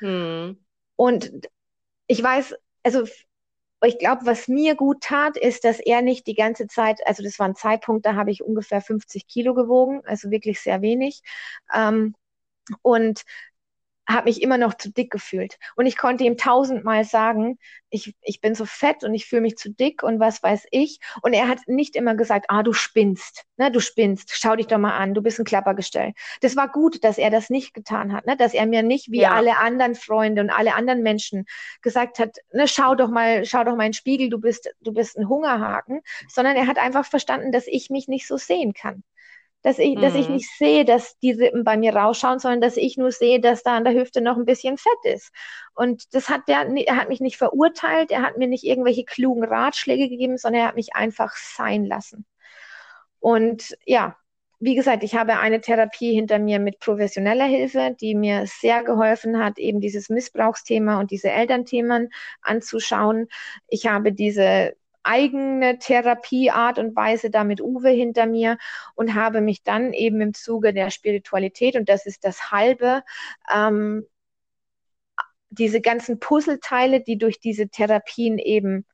Hm. Und ich weiß, also ich glaube, was mir gut tat, ist, dass er nicht die ganze Zeit, also das war ein Zeitpunkt, da habe ich ungefähr 50 Kilo gewogen, also wirklich sehr wenig. Ähm, und habe mich immer noch zu dick gefühlt. Und ich konnte ihm tausendmal sagen, ich, ich bin so fett und ich fühle mich zu dick und was weiß ich. Und er hat nicht immer gesagt, ah, du spinnst, ne, du spinnst, schau dich doch mal an, du bist ein Klappergestell. Das war gut, dass er das nicht getan hat, ne, dass er mir nicht wie ja. alle anderen Freunde und alle anderen Menschen gesagt hat, ne, schau doch mal, schau doch mal in den Spiegel, du bist, du bist ein Hungerhaken, sondern er hat einfach verstanden, dass ich mich nicht so sehen kann. Dass ich, mhm. dass ich nicht sehe, dass die Rippen bei mir rausschauen, sondern dass ich nur sehe, dass da an der Hüfte noch ein bisschen Fett ist. Und das hat der, er hat mich nicht verurteilt, er hat mir nicht irgendwelche klugen Ratschläge gegeben, sondern er hat mich einfach sein lassen. Und ja, wie gesagt, ich habe eine Therapie hinter mir mit professioneller Hilfe, die mir sehr geholfen hat, eben dieses Missbrauchsthema und diese Elternthemen anzuschauen. Ich habe diese eigene Therapieart und Weise da mit Uwe hinter mir und habe mich dann eben im Zuge der Spiritualität, und das ist das halbe, ähm, diese ganzen Puzzleteile, die durch diese Therapien eben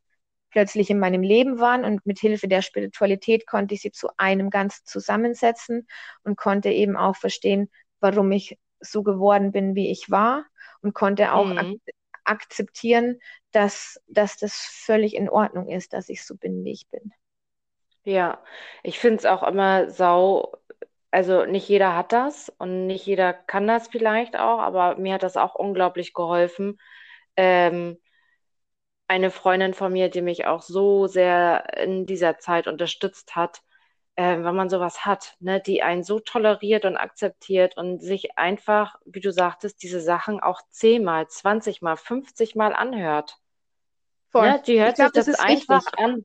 plötzlich in meinem Leben waren und mit Hilfe der Spiritualität konnte ich sie zu einem Ganzen zusammensetzen und konnte eben auch verstehen, warum ich so geworden bin, wie ich war und konnte auch mhm. Ak akzeptieren, dass, dass das völlig in Ordnung ist, dass ich so bin, wie ich bin. Ja, ich finde es auch immer sau, also nicht jeder hat das und nicht jeder kann das vielleicht auch, aber mir hat das auch unglaublich geholfen. Ähm, eine Freundin von mir, die mich auch so sehr in dieser Zeit unterstützt hat, äh, wenn man sowas hat, ne, die einen so toleriert und akzeptiert und sich einfach, wie du sagtest, diese Sachen auch zehnmal, zwanzigmal, fünfzigmal anhört. Voll. Ne, die hört glaub, sich das, das einfach wichtig. an.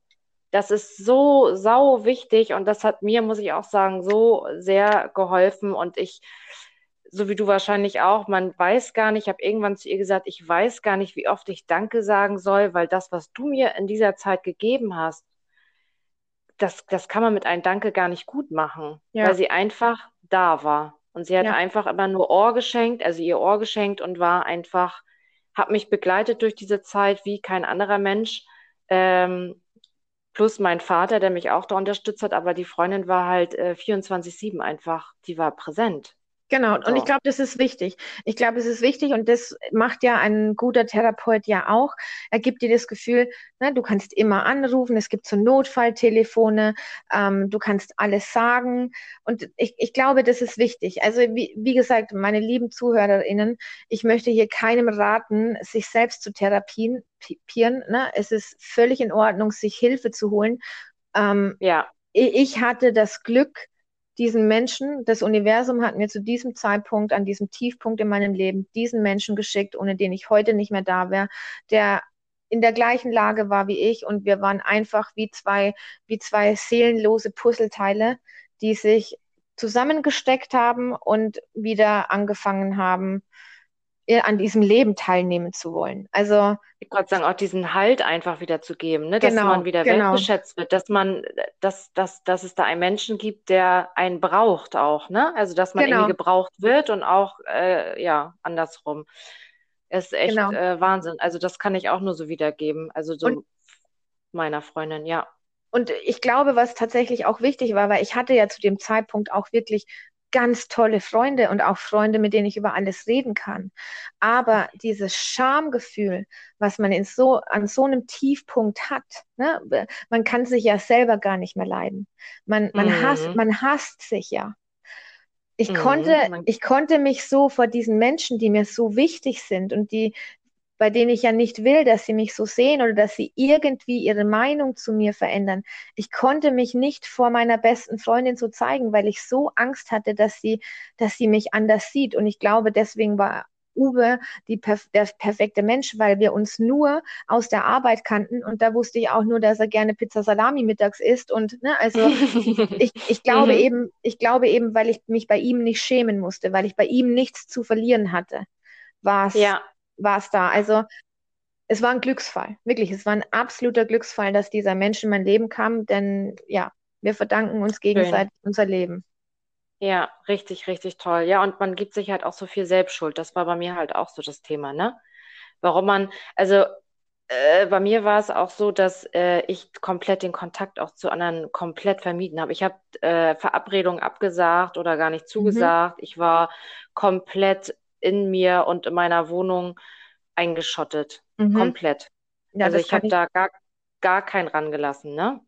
Das ist so sau wichtig und das hat mir, muss ich auch sagen, so sehr geholfen und ich so wie du wahrscheinlich auch, man weiß gar nicht, ich habe irgendwann zu ihr gesagt, ich weiß gar nicht, wie oft ich Danke sagen soll, weil das, was du mir in dieser Zeit gegeben hast, das, das kann man mit einem Danke gar nicht gut machen, ja. weil sie einfach da war. Und sie hat ja. einfach immer nur Ohr geschenkt, also ihr Ohr geschenkt und war einfach, hat mich begleitet durch diese Zeit wie kein anderer Mensch. Ähm, plus mein Vater, der mich auch da unterstützt hat, aber die Freundin war halt äh, 24-7 einfach, die war präsent. Genau, und ich glaube, das ist wichtig. Ich glaube, es ist wichtig und das macht ja ein guter Therapeut ja auch. Er gibt dir das Gefühl, ne, du kannst immer anrufen, es gibt so Notfalltelefone, ähm, du kannst alles sagen und ich, ich glaube, das ist wichtig. Also wie, wie gesagt, meine lieben ZuhörerInnen, ich möchte hier keinem raten, sich selbst zu therapieren. Ne? Es ist völlig in Ordnung, sich Hilfe zu holen. Ähm, ja. Ich hatte das Glück, diesen Menschen, das Universum hat mir zu diesem Zeitpunkt, an diesem Tiefpunkt in meinem Leben, diesen Menschen geschickt, ohne den ich heute nicht mehr da wäre, der in der gleichen Lage war wie ich. Und wir waren einfach wie zwei, wie zwei seelenlose Puzzleteile, die sich zusammengesteckt haben und wieder angefangen haben, an diesem Leben teilnehmen zu wollen. Also ich wollte sagen, auch diesen Halt einfach wieder zu geben, ne? dass genau, man wieder genau. wertgeschätzt wird, dass man, dass, dass, dass es da einen Menschen gibt, der einen braucht auch, ne? Also dass man genau. irgendwie gebraucht wird und auch äh, ja andersrum. Ist echt genau. äh, Wahnsinn. Also das kann ich auch nur so wiedergeben. Also so und, meiner Freundin, ja. Und ich glaube, was tatsächlich auch wichtig war, weil ich hatte ja zu dem Zeitpunkt auch wirklich ganz tolle Freunde und auch Freunde, mit denen ich über alles reden kann. Aber dieses Schamgefühl, was man in so, an so einem Tiefpunkt hat, ne, man kann sich ja selber gar nicht mehr leiden. Man, man, mhm. hasst, man hasst sich ja. Ich, mhm. konnte, ich konnte mich so vor diesen Menschen, die mir so wichtig sind und die, bei denen ich ja nicht will, dass sie mich so sehen oder dass sie irgendwie ihre Meinung zu mir verändern. Ich konnte mich nicht vor meiner besten Freundin so zeigen, weil ich so Angst hatte, dass sie, dass sie mich anders sieht. Und ich glaube, deswegen war Uwe die, der perfekte Mensch, weil wir uns nur aus der Arbeit kannten und da wusste ich auch nur, dass er gerne Pizza Salami mittags isst und ne, also ich, ich glaube mhm. eben, ich glaube eben, weil ich mich bei ihm nicht schämen musste, weil ich bei ihm nichts zu verlieren hatte, war es ja war es da. Also es war ein Glücksfall, wirklich. Es war ein absoluter Glücksfall, dass dieser Mensch in mein Leben kam, denn ja, wir verdanken uns gegenseitig Schön. unser Leben. Ja, richtig, richtig toll. Ja, und man gibt sich halt auch so viel Selbstschuld. Das war bei mir halt auch so das Thema, ne? Warum man, also äh, bei mir war es auch so, dass äh, ich komplett den Kontakt auch zu anderen komplett vermieden habe. Ich habe äh, Verabredungen abgesagt oder gar nicht mhm. zugesagt. Mhm. Ich war komplett in mir und in meiner Wohnung eingeschottet. Mhm. Komplett. Ja, also ich habe da gar, gar keinen rangelassen, ne?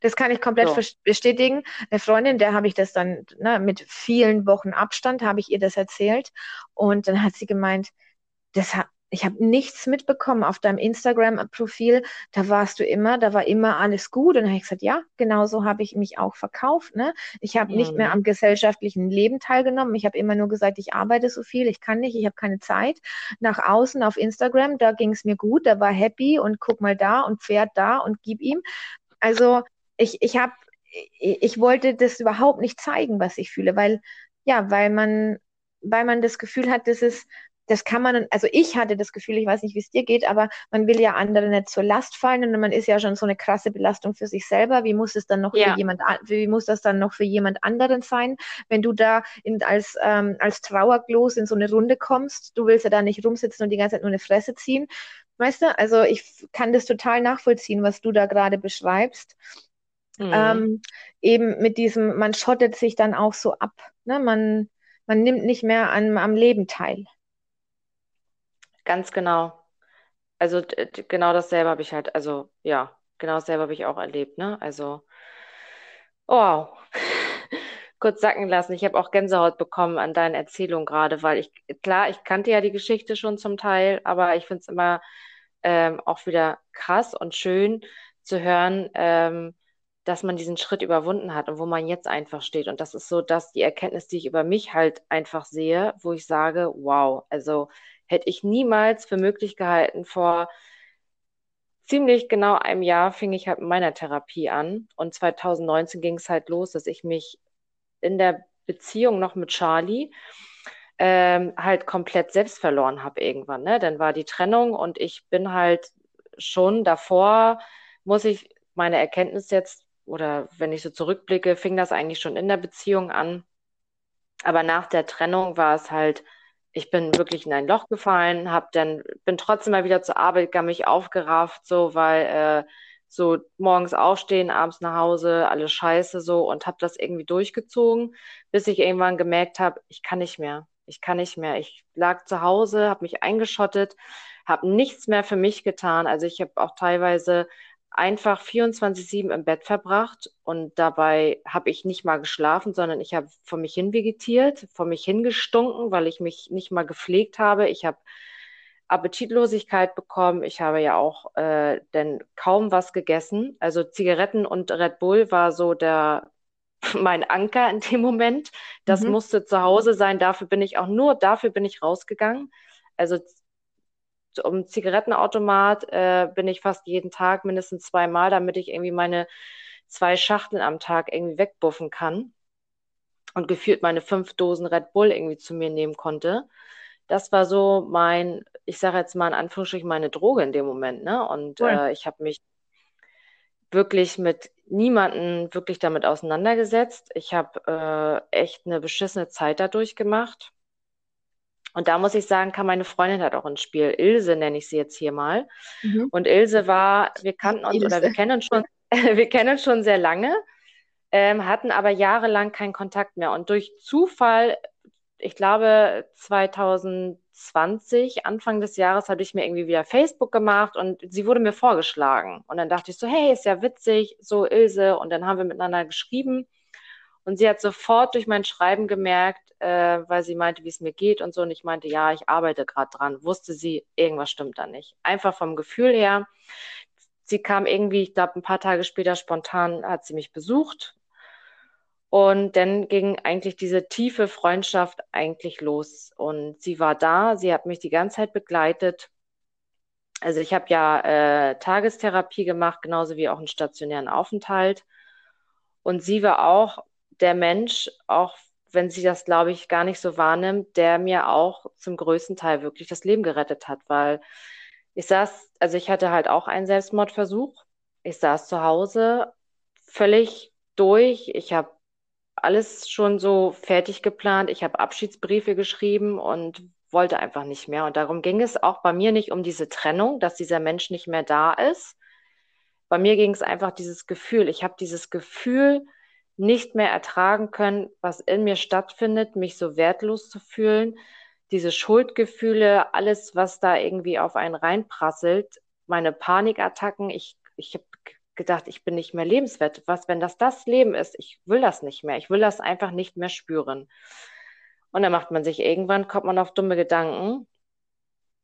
Das kann ich komplett so. bestätigen. Eine Freundin, der habe ich das dann ne, mit vielen Wochen Abstand, habe ich ihr das erzählt. Und dann hat sie gemeint, das hat, ich habe nichts mitbekommen auf deinem Instagram-Profil. Da warst du immer, da war immer alles gut. Und dann habe ich gesagt, ja, genau so habe ich mich auch verkauft. Ne? Ich habe mhm. nicht mehr am gesellschaftlichen Leben teilgenommen. Ich habe immer nur gesagt, ich arbeite so viel, ich kann nicht, ich habe keine Zeit. Nach außen auf Instagram, da ging es mir gut, da war happy und guck mal da und Pferd da und gib ihm. Also ich, ich habe, ich wollte das überhaupt nicht zeigen, was ich fühle, weil, ja, weil man, weil man das Gefühl hat, das ist, das kann man, also ich hatte das Gefühl, ich weiß nicht, wie es dir geht, aber man will ja andere nicht zur Last fallen und man ist ja schon so eine krasse Belastung für sich selber. Wie muss es dann noch ja. für jemand, wie muss das dann noch für jemand anderen sein, wenn du da in, als, ähm, als Trauerglos in so eine Runde kommst? Du willst ja da nicht rumsitzen und die ganze Zeit nur eine Fresse ziehen. Weißt du, also ich kann das total nachvollziehen, was du da gerade beschreibst. Mhm. Ähm, eben mit diesem, man schottet sich dann auch so ab. Ne? Man, man nimmt nicht mehr an, am Leben teil. Ganz genau. Also genau dasselbe habe ich halt, also ja, genau dasselbe habe ich auch erlebt, ne? Also, wow. Kurz sacken lassen. Ich habe auch Gänsehaut bekommen an deinen Erzählungen gerade, weil ich, klar, ich kannte ja die Geschichte schon zum Teil, aber ich finde es immer ähm, auch wieder krass und schön zu hören, ähm, dass man diesen Schritt überwunden hat und wo man jetzt einfach steht. Und das ist so, dass die Erkenntnis, die ich über mich halt einfach sehe, wo ich sage, wow, also hätte ich niemals für möglich gehalten. Vor ziemlich genau einem Jahr fing ich halt mit meiner Therapie an und 2019 ging es halt los, dass ich mich in der Beziehung noch mit Charlie ähm, halt komplett selbst verloren habe irgendwann. Ne? Dann war die Trennung und ich bin halt schon davor, muss ich meine Erkenntnis jetzt, oder wenn ich so zurückblicke, fing das eigentlich schon in der Beziehung an. Aber nach der Trennung war es halt ich bin wirklich in ein Loch gefallen, hab dann, bin trotzdem mal wieder zur Arbeit, gar mich aufgerafft, so, weil äh, so morgens aufstehen, abends nach Hause, alles scheiße so und habe das irgendwie durchgezogen, bis ich irgendwann gemerkt habe, ich kann nicht mehr. Ich kann nicht mehr. Ich lag zu Hause, habe mich eingeschottet, habe nichts mehr für mich getan. Also ich habe auch teilweise einfach 24-7 im Bett verbracht und dabei habe ich nicht mal geschlafen, sondern ich habe vor mich hin vegetiert, vor mich hingestunken, weil ich mich nicht mal gepflegt habe. Ich habe Appetitlosigkeit bekommen. Ich habe ja auch äh, denn kaum was gegessen. Also Zigaretten und Red Bull war so der mein Anker in dem Moment. Das mhm. musste zu Hause sein. Dafür bin ich auch nur dafür bin ich rausgegangen. Also um Zigarettenautomat äh, bin ich fast jeden Tag mindestens zweimal, damit ich irgendwie meine zwei Schachteln am Tag irgendwie wegbuffen kann und gefühlt meine fünf Dosen Red Bull irgendwie zu mir nehmen konnte. Das war so mein, ich sage jetzt mal in Anführungsstrichen, meine Droge in dem Moment. Ne? Und cool. äh, ich habe mich wirklich mit niemanden wirklich damit auseinandergesetzt. Ich habe äh, echt eine beschissene Zeit dadurch gemacht. Und da muss ich sagen, kam meine Freundin halt auch ins Spiel. Ilse nenne ich sie jetzt hier mal. Mhm. Und Ilse war, wir kannten uns Ilse. oder wir kennen uns schon, wir kennen uns schon sehr lange, ähm, hatten aber jahrelang keinen Kontakt mehr. Und durch Zufall, ich glaube 2020, Anfang des Jahres, habe ich mir irgendwie wieder Facebook gemacht und sie wurde mir vorgeschlagen. Und dann dachte ich so, hey, ist ja witzig, so Ilse. Und dann haben wir miteinander geschrieben. Und sie hat sofort durch mein Schreiben gemerkt, äh, weil sie meinte, wie es mir geht und so. Und ich meinte, ja, ich arbeite gerade dran. Wusste sie, irgendwas stimmt da nicht. Einfach vom Gefühl her. Sie kam irgendwie, ich glaube, ein paar Tage später spontan hat sie mich besucht. Und dann ging eigentlich diese tiefe Freundschaft eigentlich los. Und sie war da, sie hat mich die ganze Zeit begleitet. Also ich habe ja äh, Tagestherapie gemacht, genauso wie auch einen stationären Aufenthalt. Und sie war auch der Mensch, auch wenn sie das, glaube ich, gar nicht so wahrnimmt, der mir auch zum größten Teil wirklich das Leben gerettet hat, weil ich saß, also ich hatte halt auch einen Selbstmordversuch. Ich saß zu Hause völlig durch. Ich habe alles schon so fertig geplant. Ich habe Abschiedsbriefe geschrieben und wollte einfach nicht mehr. Und darum ging es auch bei mir nicht um diese Trennung, dass dieser Mensch nicht mehr da ist. Bei mir ging es einfach dieses Gefühl. Ich habe dieses Gefühl, nicht mehr ertragen können, was in mir stattfindet, mich so wertlos zu fühlen, diese Schuldgefühle, alles, was da irgendwie auf einen reinprasselt, meine Panikattacken, ich, ich habe gedacht, ich bin nicht mehr lebenswert. Was, wenn das das Leben ist? Ich will das nicht mehr. Ich will das einfach nicht mehr spüren. Und dann macht man sich irgendwann, kommt man auf dumme Gedanken.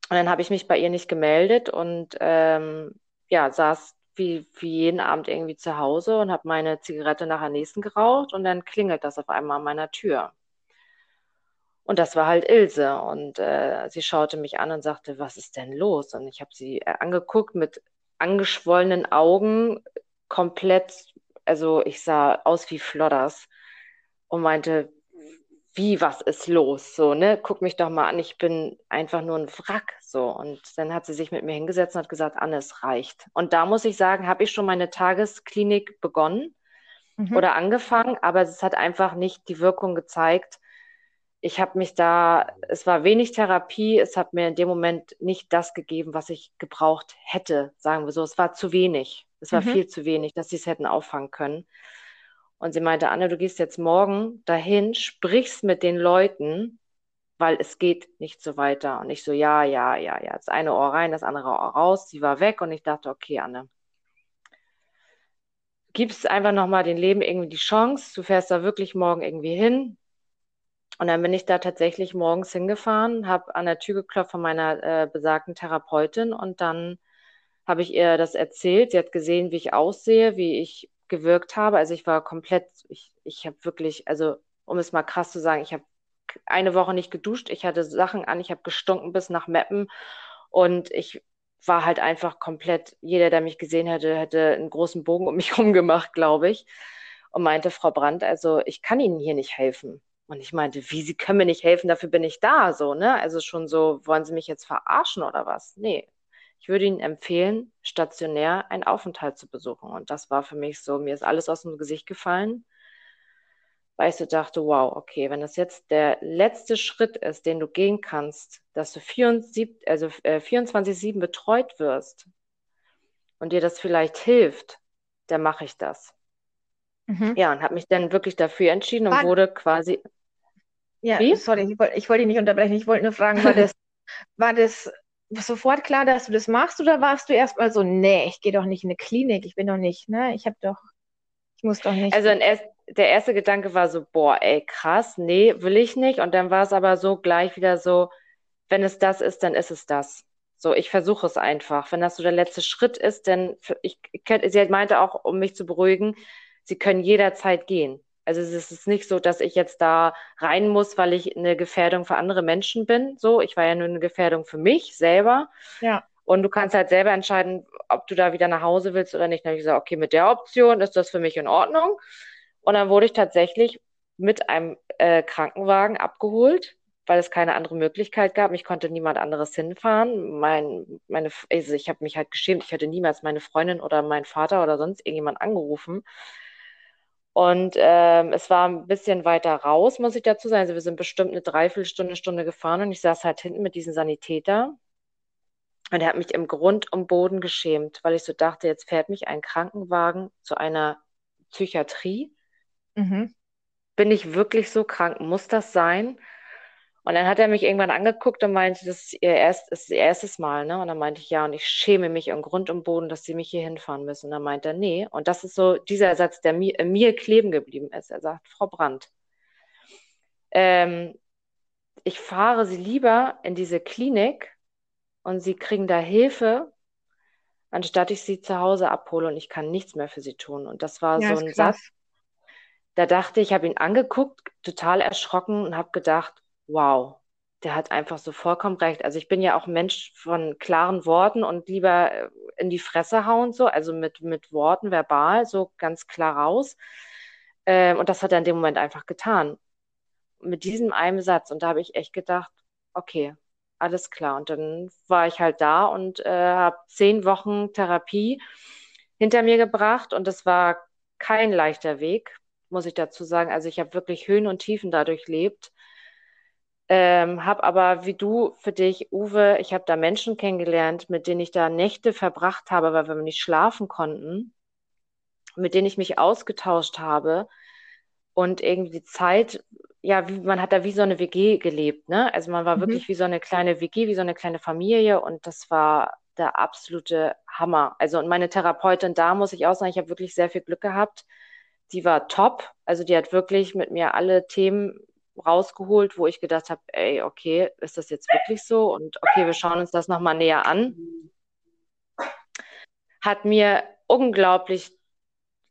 Und dann habe ich mich bei ihr nicht gemeldet und ähm, ja, saß wie, wie jeden Abend irgendwie zu Hause und habe meine Zigarette nach der nächsten geraucht und dann klingelt das auf einmal an meiner Tür. Und das war halt Ilse. Und äh, sie schaute mich an und sagte, was ist denn los? Und ich habe sie äh, angeguckt mit angeschwollenen Augen, komplett, also ich sah aus wie Flodders und meinte, wie, was ist los? So, ne, guck mich doch mal an, ich bin einfach nur ein Wrack. So. Und dann hat sie sich mit mir hingesetzt und hat gesagt, Anne, es reicht. Und da muss ich sagen, habe ich schon meine Tagesklinik begonnen mhm. oder angefangen, aber es hat einfach nicht die Wirkung gezeigt. Ich habe mich da, es war wenig Therapie, es hat mir in dem Moment nicht das gegeben, was ich gebraucht hätte, sagen wir so. Es war zu wenig. Es war mhm. viel zu wenig, dass sie es hätten auffangen können. Und sie meinte, Anne, du gehst jetzt morgen dahin, sprichst mit den Leuten, weil es geht nicht so weiter. Und ich so, ja, ja, ja, ja. Das eine Ohr rein, das andere Ohr raus. Sie war weg und ich dachte, okay, Anne, gibst einfach nochmal dem Leben irgendwie die Chance. Du fährst da wirklich morgen irgendwie hin. Und dann bin ich da tatsächlich morgens hingefahren, habe an der Tür geklopft von meiner äh, besagten Therapeutin und dann habe ich ihr das erzählt. Sie hat gesehen, wie ich aussehe, wie ich gewirkt habe. Also ich war komplett, ich, ich habe wirklich, also um es mal krass zu sagen, ich habe eine Woche nicht geduscht, ich hatte Sachen an, ich habe gestunken bis nach Meppen und ich war halt einfach komplett, jeder, der mich gesehen hätte, hätte einen großen Bogen um mich herum gemacht, glaube ich. Und meinte, Frau Brandt, also ich kann Ihnen hier nicht helfen. Und ich meinte, wie, Sie können mir nicht helfen, dafür bin ich da, so, ne? Also schon so, wollen Sie mich jetzt verarschen oder was? Nee, ich würde Ihnen empfehlen, stationär einen Aufenthalt zu besuchen. Und das war für mich so, mir ist alles aus dem Gesicht gefallen, weil ich so dachte, wow, okay, wenn das jetzt der letzte Schritt ist, den du gehen kannst, dass du 24, also, äh, 24-7 betreut wirst und dir das vielleicht hilft, dann mache ich das. Mhm. Ja, und habe mich dann wirklich dafür entschieden und war, wurde quasi. Ja, Wie? sorry, ich wollte wollt dich nicht unterbrechen. Ich wollte nur fragen, war das, war das sofort klar, dass du das machst oder warst du erstmal so, nee, ich gehe doch nicht in eine Klinik, ich bin doch nicht, ne, ich habe doch, ich muss doch nicht. Also erst, der erste Gedanke war so, boah, ey, krass, nee, will ich nicht. Und dann war es aber so gleich wieder so, wenn es das ist, dann ist es das. So, ich versuche es einfach. Wenn das so der letzte Schritt ist, dann, ich, sie meinte auch, um mich zu beruhigen, sie können jederzeit gehen. Also es ist nicht so, dass ich jetzt da rein muss, weil ich eine Gefährdung für andere Menschen bin. So, ich war ja nur eine Gefährdung für mich selber. Ja. Und du kannst halt selber entscheiden, ob du da wieder nach Hause willst oder nicht. Dann habe ich gesagt, okay, mit der Option ist das für mich in Ordnung. Und dann wurde ich tatsächlich mit einem äh, Krankenwagen abgeholt, weil es keine andere Möglichkeit gab. Ich konnte niemand anderes hinfahren. Mein, meine, also ich habe mich halt geschämt. Ich hätte niemals meine Freundin oder meinen Vater oder sonst irgendjemand angerufen. Und ähm, es war ein bisschen weiter raus, muss ich dazu sagen. Also wir sind bestimmt eine Dreiviertelstunde, Stunde gefahren und ich saß halt hinten mit diesem Sanitäter. Und er hat mich im Grund und Boden geschämt, weil ich so dachte, jetzt fährt mich ein Krankenwagen zu einer Psychiatrie. Mhm. Bin ich wirklich so krank? Muss das sein? Und dann hat er mich irgendwann angeguckt und meinte, das ist ihr, erst, ist ihr erstes Mal, ne? Und dann meinte ich, ja, und ich schäme mich im Grund und Boden, dass sie mich hier hinfahren müssen. Und dann meinte er, nee. Und das ist so dieser Satz, der mir, mir kleben geblieben ist. Er sagt, Frau Brandt, ähm, ich fahre Sie lieber in diese Klinik und Sie kriegen da Hilfe, anstatt ich Sie zu Hause abhole und ich kann nichts mehr für Sie tun. Und das war ja, so ein Satz, da dachte ich, habe ihn angeguckt, total erschrocken und habe gedacht, wow, der hat einfach so vollkommen recht. Also ich bin ja auch Mensch von klaren Worten und lieber äh, in die Fresse hauen, so, also mit, mit Worten verbal, so ganz klar raus. Ähm, und das hat er in dem Moment einfach getan. Mit diesem einen Satz. Und da habe ich echt gedacht, okay, alles klar. Und dann war ich halt da und äh, habe zehn Wochen Therapie hinter mir gebracht. Und das war kein leichter Weg, muss ich dazu sagen. Also ich habe wirklich Höhen und Tiefen dadurch lebt ähm, habe aber wie du für dich, Uwe, ich habe da Menschen kennengelernt, mit denen ich da Nächte verbracht habe, weil wir nicht schlafen konnten, mit denen ich mich ausgetauscht habe und irgendwie die Zeit, ja, wie, man hat da wie so eine WG gelebt, ne? Also man war mhm. wirklich wie so eine kleine WG, wie so eine kleine Familie und das war der absolute Hammer. Also und meine Therapeutin da muss ich auch sagen, ich habe wirklich sehr viel Glück gehabt. Die war top, also die hat wirklich mit mir alle Themen rausgeholt, wo ich gedacht habe, ey, okay, ist das jetzt wirklich so? Und okay, wir schauen uns das nochmal näher an. Hat mir unglaublich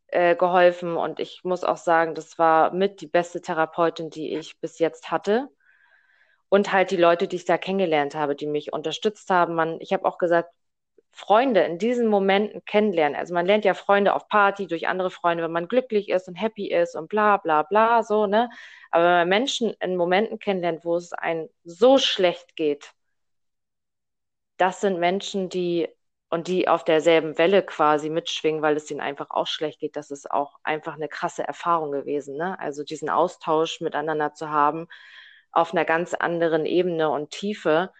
äh, geholfen und ich muss auch sagen, das war mit die beste Therapeutin, die ich bis jetzt hatte. Und halt die Leute, die ich da kennengelernt habe, die mich unterstützt haben. Man, ich habe auch gesagt, Freunde in diesen Momenten kennenlernen. Also man lernt ja Freunde auf Party durch andere Freunde, wenn man glücklich ist und happy ist und bla bla bla so, ne? Aber wenn man Menschen in Momenten kennenlernt, wo es einem so schlecht geht, das sind Menschen, die und die auf derselben Welle quasi mitschwingen, weil es ihnen einfach auch schlecht geht, das ist auch einfach eine krasse Erfahrung gewesen. Ne? Also diesen Austausch miteinander zu haben auf einer ganz anderen Ebene und Tiefe.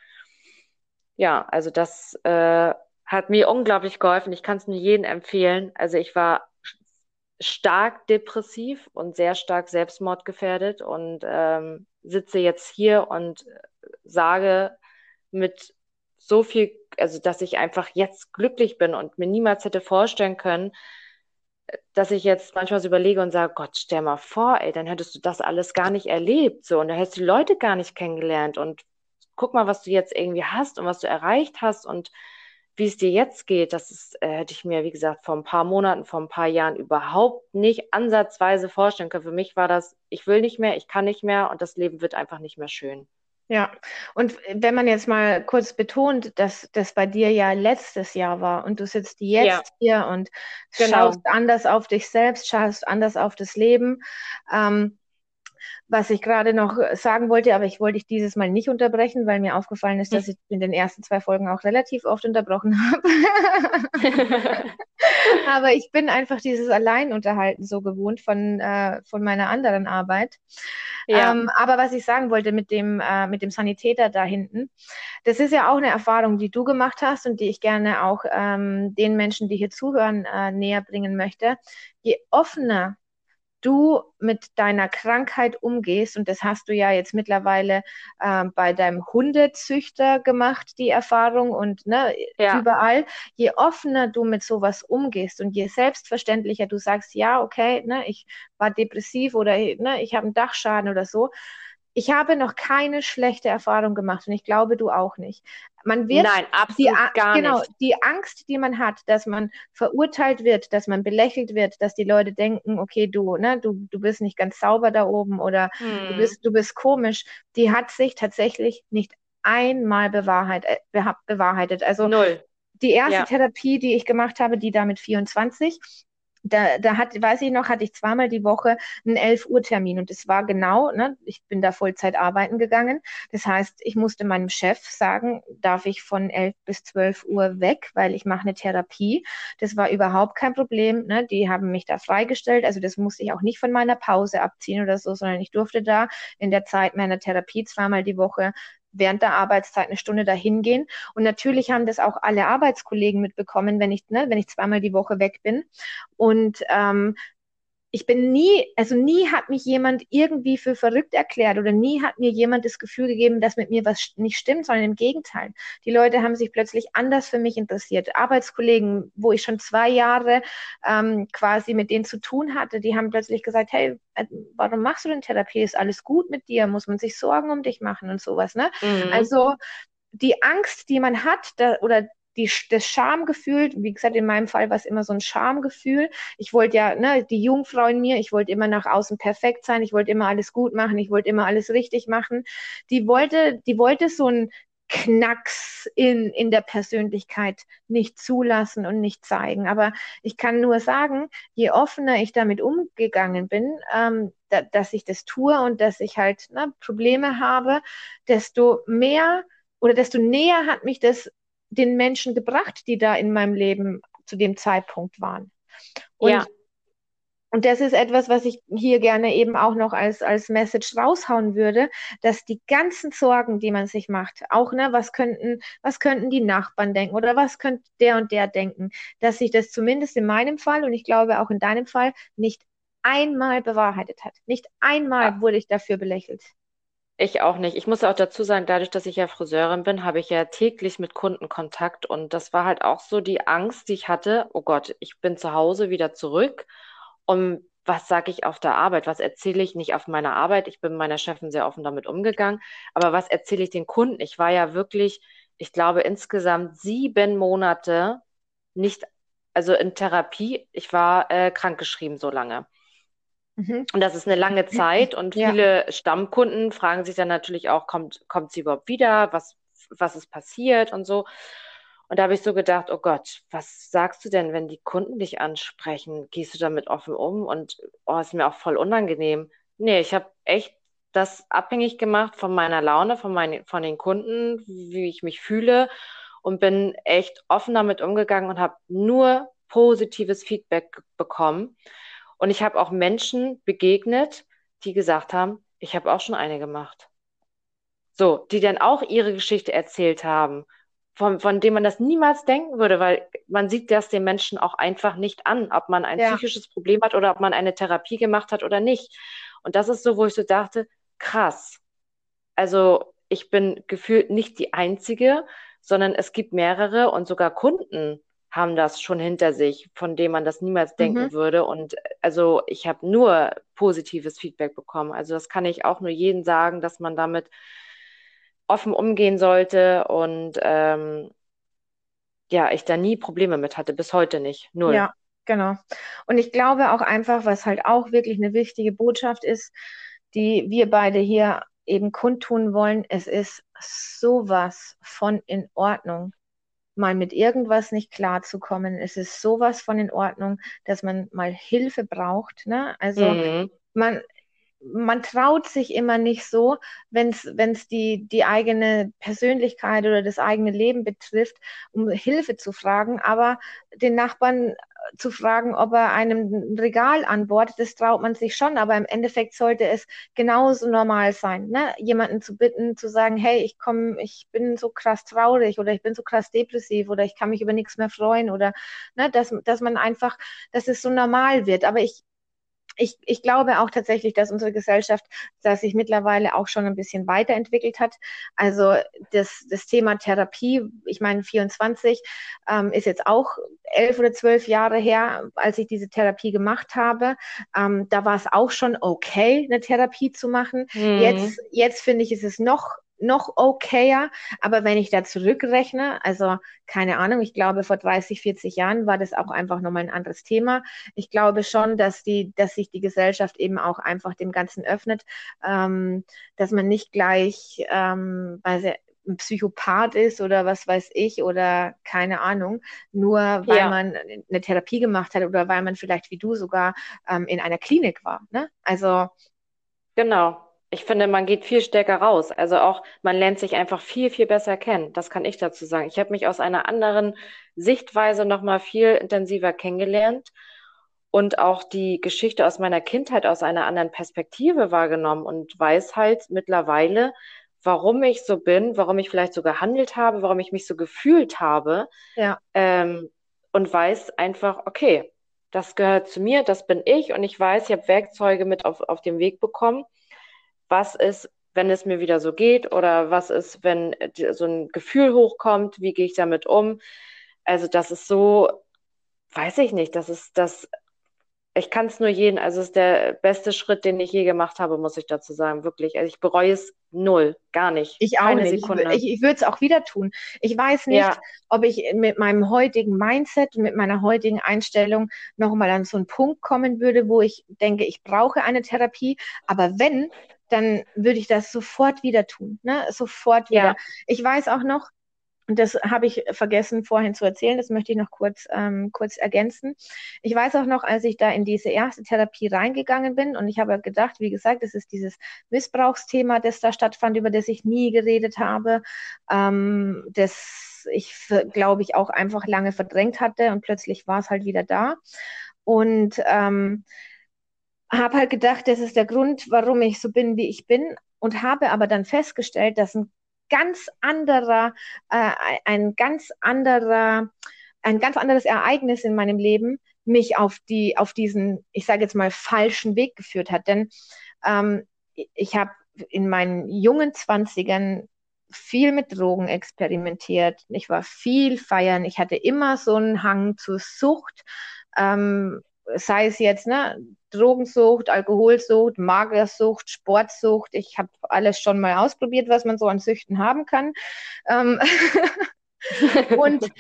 Ja, also das äh, hat mir unglaublich geholfen. Ich kann es nur jedem empfehlen. Also ich war stark depressiv und sehr stark selbstmordgefährdet und ähm, sitze jetzt hier und sage mit so viel, also dass ich einfach jetzt glücklich bin und mir niemals hätte vorstellen können, dass ich jetzt manchmal so überlege und sage, Gott, stell mal vor, ey, dann hättest du das alles gar nicht erlebt, so, und dann hättest du die Leute gar nicht kennengelernt und guck mal, was du jetzt irgendwie hast und was du erreicht hast und wie es dir jetzt geht, das ist, äh, hätte ich mir, wie gesagt, vor ein paar Monaten, vor ein paar Jahren überhaupt nicht ansatzweise vorstellen können. Für mich war das, ich will nicht mehr, ich kann nicht mehr und das Leben wird einfach nicht mehr schön. Ja, und wenn man jetzt mal kurz betont, dass das bei dir ja letztes Jahr war und du sitzt jetzt ja. hier und genau. schaust anders auf dich selbst, schaust anders auf das Leben, ähm, was ich gerade noch sagen wollte, aber ich wollte dich dieses Mal nicht unterbrechen, weil mir aufgefallen ist, dass ich in den ersten zwei Folgen auch relativ oft unterbrochen habe. aber ich bin einfach dieses Alleinunterhalten so gewohnt von, äh, von meiner anderen Arbeit. Ja. Ähm, aber was ich sagen wollte mit dem, äh, mit dem Sanitäter da hinten, das ist ja auch eine Erfahrung, die du gemacht hast und die ich gerne auch ähm, den Menschen, die hier zuhören, äh, näher bringen möchte. Je offener du mit deiner Krankheit umgehst, und das hast du ja jetzt mittlerweile äh, bei deinem Hundezüchter gemacht, die Erfahrung und ne, ja. überall, je offener du mit sowas umgehst und je selbstverständlicher du sagst, ja, okay, ne, ich war depressiv oder ne, ich habe einen Dachschaden oder so, ich habe noch keine schlechte Erfahrung gemacht und ich glaube, du auch nicht. Man wird Nein, die, gar genau, nicht. die Angst, die man hat, dass man verurteilt wird, dass man belächelt wird, dass die Leute denken, okay, du, ne, du, du bist nicht ganz sauber da oben oder hm. du bist, du bist komisch, die hat sich tatsächlich nicht einmal bewahrheitet. Äh, bewahrheitet. Also Null. Die erste ja. Therapie, die ich gemacht habe, die da mit 24, da, da hat, weiß ich noch, hatte ich zweimal die Woche einen 11 Uhr Termin und es war genau, ne, ich bin da Vollzeit arbeiten gegangen. Das heißt, ich musste meinem Chef sagen, darf ich von 11 bis 12 Uhr weg, weil ich mache eine Therapie. Das war überhaupt kein Problem. Ne? Die haben mich da freigestellt. Also das musste ich auch nicht von meiner Pause abziehen oder so, sondern ich durfte da in der Zeit meiner Therapie zweimal die Woche während der Arbeitszeit eine Stunde dahin gehen. Und natürlich haben das auch alle Arbeitskollegen mitbekommen, wenn ich, ne, wenn ich zweimal die Woche weg bin. Und ähm, ich bin nie, also nie hat mich jemand irgendwie für verrückt erklärt oder nie hat mir jemand das Gefühl gegeben, dass mit mir was nicht stimmt, sondern im Gegenteil. Die Leute haben sich plötzlich anders für mich interessiert. Arbeitskollegen, wo ich schon zwei Jahre ähm, quasi mit denen zu tun hatte, die haben plötzlich gesagt, hey, äh, warum machst du denn Therapie? Ist alles gut mit dir? Muss man sich Sorgen um dich machen und sowas, ne? Mhm. Also die Angst, die man hat, da, oder die, das Schamgefühl, wie gesagt, in meinem Fall war es immer so ein Schamgefühl. Ich wollte ja, ne, die Jungfrau in mir, ich wollte immer nach außen perfekt sein, ich wollte immer alles gut machen, ich wollte immer alles richtig machen. Die wollte, die wollte so ein Knacks in, in der Persönlichkeit nicht zulassen und nicht zeigen. Aber ich kann nur sagen, je offener ich damit umgegangen bin, ähm, da, dass ich das tue und dass ich halt ne, Probleme habe, desto mehr oder desto näher hat mich das den Menschen gebracht, die da in meinem Leben zu dem Zeitpunkt waren. Und, ja. und das ist etwas, was ich hier gerne eben auch noch als, als Message raushauen würde, dass die ganzen Sorgen, die man sich macht, auch, ne, was könnten, was könnten die Nachbarn denken oder was könnte der und der denken, dass sich das zumindest in meinem Fall und ich glaube auch in deinem Fall nicht einmal bewahrheitet hat. Nicht einmal ja. wurde ich dafür belächelt. Ich auch nicht. Ich muss auch dazu sagen, dadurch, dass ich ja Friseurin bin, habe ich ja täglich mit Kunden Kontakt und das war halt auch so die Angst, die ich hatte. Oh Gott, ich bin zu Hause wieder zurück und was sage ich auf der Arbeit, was erzähle ich nicht auf meiner Arbeit. Ich bin meiner Chefin sehr offen damit umgegangen, aber was erzähle ich den Kunden? Ich war ja wirklich, ich glaube, insgesamt sieben Monate nicht, also in Therapie. Ich war äh, krankgeschrieben so lange. Mhm. Und das ist eine lange Zeit und ja. viele Stammkunden fragen sich dann natürlich auch, kommt, kommt sie überhaupt wieder? Was, was ist passiert und so. Und da habe ich so gedacht, oh Gott, was sagst du denn, wenn die Kunden dich ansprechen? Gehst du damit offen um? Und oh, ist mir auch voll unangenehm. Nee, ich habe echt das abhängig gemacht von meiner Laune, von, mein, von den Kunden, wie ich mich fühle und bin echt offen damit umgegangen und habe nur positives Feedback bekommen. Und ich habe auch Menschen begegnet, die gesagt haben, ich habe auch schon eine gemacht. So, die dann auch ihre Geschichte erzählt haben von, von dem man das niemals denken würde, weil man sieht das den Menschen auch einfach nicht an, ob man ein ja. psychisches Problem hat oder ob man eine Therapie gemacht hat oder nicht. Und das ist so, wo ich so dachte, krass. Also ich bin gefühlt nicht die Einzige, sondern es gibt mehrere und sogar Kunden haben das schon hinter sich, von dem man das niemals denken mhm. würde. Und also ich habe nur positives Feedback bekommen. Also das kann ich auch nur jedem sagen, dass man damit offen umgehen sollte und ähm, ja, ich da nie Probleme mit hatte, bis heute nicht. Null. Ja, genau. Und ich glaube auch einfach, was halt auch wirklich eine wichtige Botschaft ist, die wir beide hier eben kundtun wollen, es ist sowas von in Ordnung, mal mit irgendwas nicht klarzukommen. Es ist sowas von in Ordnung, dass man mal Hilfe braucht. Ne? Also mhm. man, man traut sich immer nicht so, wenn es die, die eigene Persönlichkeit oder das eigene Leben betrifft, um Hilfe zu fragen. Aber den Nachbarn äh, zu fragen, ob er einem ein Regal anbohrt, das traut man sich schon. Aber im Endeffekt sollte es genauso normal sein, ne? jemanden zu bitten, zu sagen, hey, ich komme, ich bin so krass traurig oder ich bin so krass depressiv oder ich kann mich über nichts mehr freuen oder ne, dass, dass man einfach, dass es so normal wird. Aber ich, ich, ich glaube auch tatsächlich, dass unsere Gesellschaft dass sich mittlerweile auch schon ein bisschen weiterentwickelt hat. Also das, das Thema Therapie, ich meine, 24 ähm, ist jetzt auch elf oder zwölf Jahre her, als ich diese Therapie gemacht habe. Ähm, da war es auch schon okay, eine Therapie zu machen. Mhm. Jetzt, jetzt finde ich, ist es noch noch okayer. Aber wenn ich da zurückrechne, also keine Ahnung, ich glaube, vor 30, 40 Jahren war das auch einfach nochmal ein anderes Thema. Ich glaube schon, dass die, dass sich die Gesellschaft eben auch einfach dem Ganzen öffnet, ähm, dass man nicht gleich, ähm, weil ein Psychopath ist oder was weiß ich oder keine Ahnung, nur weil ja. man eine Therapie gemacht hat oder weil man vielleicht wie du sogar ähm, in einer Klinik war. Ne? Also genau ich finde, man geht viel stärker raus. Also auch, man lernt sich einfach viel, viel besser kennen. Das kann ich dazu sagen. Ich habe mich aus einer anderen Sichtweise nochmal viel intensiver kennengelernt und auch die Geschichte aus meiner Kindheit aus einer anderen Perspektive wahrgenommen und weiß halt mittlerweile, warum ich so bin, warum ich vielleicht so gehandelt habe, warum ich mich so gefühlt habe. Ja. Ähm, und weiß einfach, okay, das gehört zu mir, das bin ich und ich weiß, ich habe Werkzeuge mit auf, auf den Weg bekommen was ist, wenn es mir wieder so geht oder was ist, wenn so ein Gefühl hochkommt, wie gehe ich damit um? Also das ist so, weiß ich nicht, das ist das, ich kann es nur jeden, also es ist der beste Schritt, den ich je gemacht habe, muss ich dazu sagen, wirklich. Also ich bereue es null, gar nicht. Ich auch Keine nicht. Sekunde. Ich, ich, ich würde es auch wieder tun. Ich weiß nicht, ja. ob ich mit meinem heutigen Mindset und mit meiner heutigen Einstellung nochmal an so einen Punkt kommen würde, wo ich denke, ich brauche eine Therapie. Aber wenn, dann würde ich das sofort wieder tun. Ne? Sofort wieder. Ja. Ich weiß auch noch, und das habe ich vergessen vorhin zu erzählen, das möchte ich noch kurz, ähm, kurz ergänzen. Ich weiß auch noch, als ich da in diese erste Therapie reingegangen bin und ich habe gedacht, wie gesagt, das ist dieses Missbrauchsthema, das da stattfand, über das ich nie geredet habe, ähm, das ich, glaube ich, auch einfach lange verdrängt hatte und plötzlich war es halt wieder da. Und ähm, habe halt gedacht, das ist der Grund, warum ich so bin, wie ich bin und habe aber dann festgestellt, dass ein ganz anderer, äh, ein ganz anderer, ein ganz anderes Ereignis in meinem Leben mich auf die, auf diesen, ich sage jetzt mal, falschen Weg geführt hat. Denn ähm, ich habe in meinen jungen Zwanzigern viel mit Drogen experimentiert. Ich war viel feiern. Ich hatte immer so einen Hang zur Sucht. Ähm, sei es jetzt ne, Drogensucht, Alkoholsucht, Magersucht, Sportsucht. Ich habe alles schon mal ausprobiert, was man so an Süchten haben kann. Ähm und,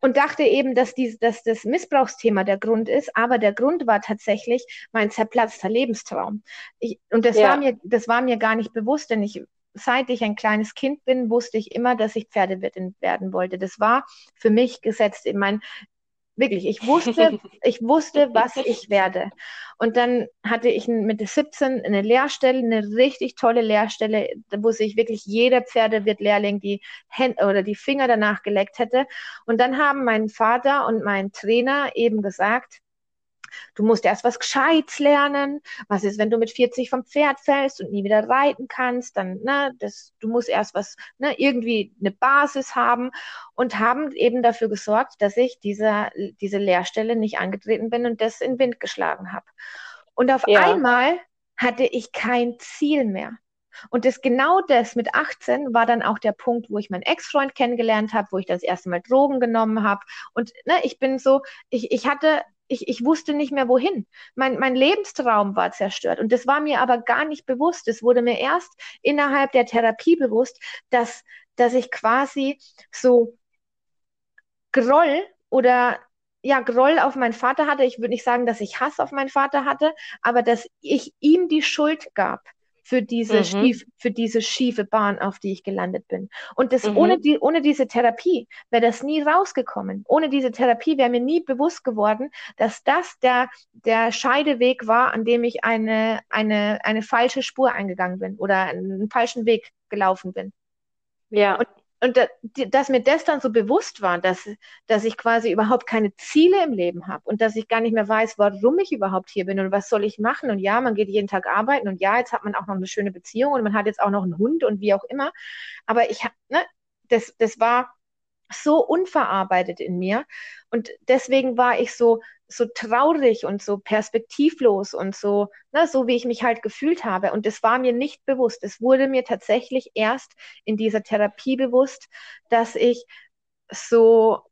und dachte eben, dass, dies, dass das Missbrauchsthema der Grund ist, aber der Grund war tatsächlich mein zerplatzter Lebenstraum. Ich, und das, ja. war mir, das war mir gar nicht bewusst, denn ich seit ich ein kleines Kind bin, wusste ich immer, dass ich Pferdewirtin werden wollte. Das war für mich gesetzt in mein, Wirklich, ich wusste, ich wusste, was ich werde. Und dann hatte ich mit 17 eine Lehrstelle, eine richtig tolle Lehrstelle, wo sich wirklich jeder Pferdewirt-Lehrling die Hände oder die Finger danach geleckt hätte. Und dann haben mein Vater und mein Trainer eben gesagt, Du musst erst was Gescheites lernen. Was ist, wenn du mit 40 vom Pferd fällst und nie wieder reiten kannst? Dann, ne, das, du musst erst was, ne, irgendwie eine Basis haben und haben eben dafür gesorgt, dass ich dieser, diese Lehrstelle nicht angetreten bin und das in Wind geschlagen habe. Und auf ja. einmal hatte ich kein Ziel mehr. Und das genau das mit 18 war dann auch der Punkt, wo ich meinen Ex-Freund kennengelernt habe, wo ich das erste Mal Drogen genommen habe. Und ne, ich bin so, ich, ich hatte ich, ich wusste nicht mehr wohin. Mein, mein Lebenstraum war zerstört. Und das war mir aber gar nicht bewusst. Es wurde mir erst innerhalb der Therapie bewusst, dass, dass ich quasi so Groll oder ja, Groll auf meinen Vater hatte. Ich würde nicht sagen, dass ich Hass auf meinen Vater hatte, aber dass ich ihm die Schuld gab für diese, mhm. schief, für diese schiefe Bahn, auf die ich gelandet bin. Und das mhm. ohne, die, ohne diese Therapie wäre das nie rausgekommen. Ohne diese Therapie wäre mir nie bewusst geworden, dass das der, der Scheideweg war, an dem ich eine, eine, eine falsche Spur eingegangen bin oder einen falschen Weg gelaufen bin. Ja. Und und da, dass mir das dann so bewusst war, dass, dass ich quasi überhaupt keine Ziele im Leben habe und dass ich gar nicht mehr weiß, warum ich überhaupt hier bin und was soll ich machen. Und ja, man geht jeden Tag arbeiten und ja, jetzt hat man auch noch eine schöne Beziehung und man hat jetzt auch noch einen Hund und wie auch immer. Aber ich ne, das, das war so unverarbeitet in mir. Und deswegen war ich so, so traurig und so perspektivlos und so, na, so wie ich mich halt gefühlt habe. Und das war mir nicht bewusst. Es wurde mir tatsächlich erst in dieser Therapie bewusst, dass ich so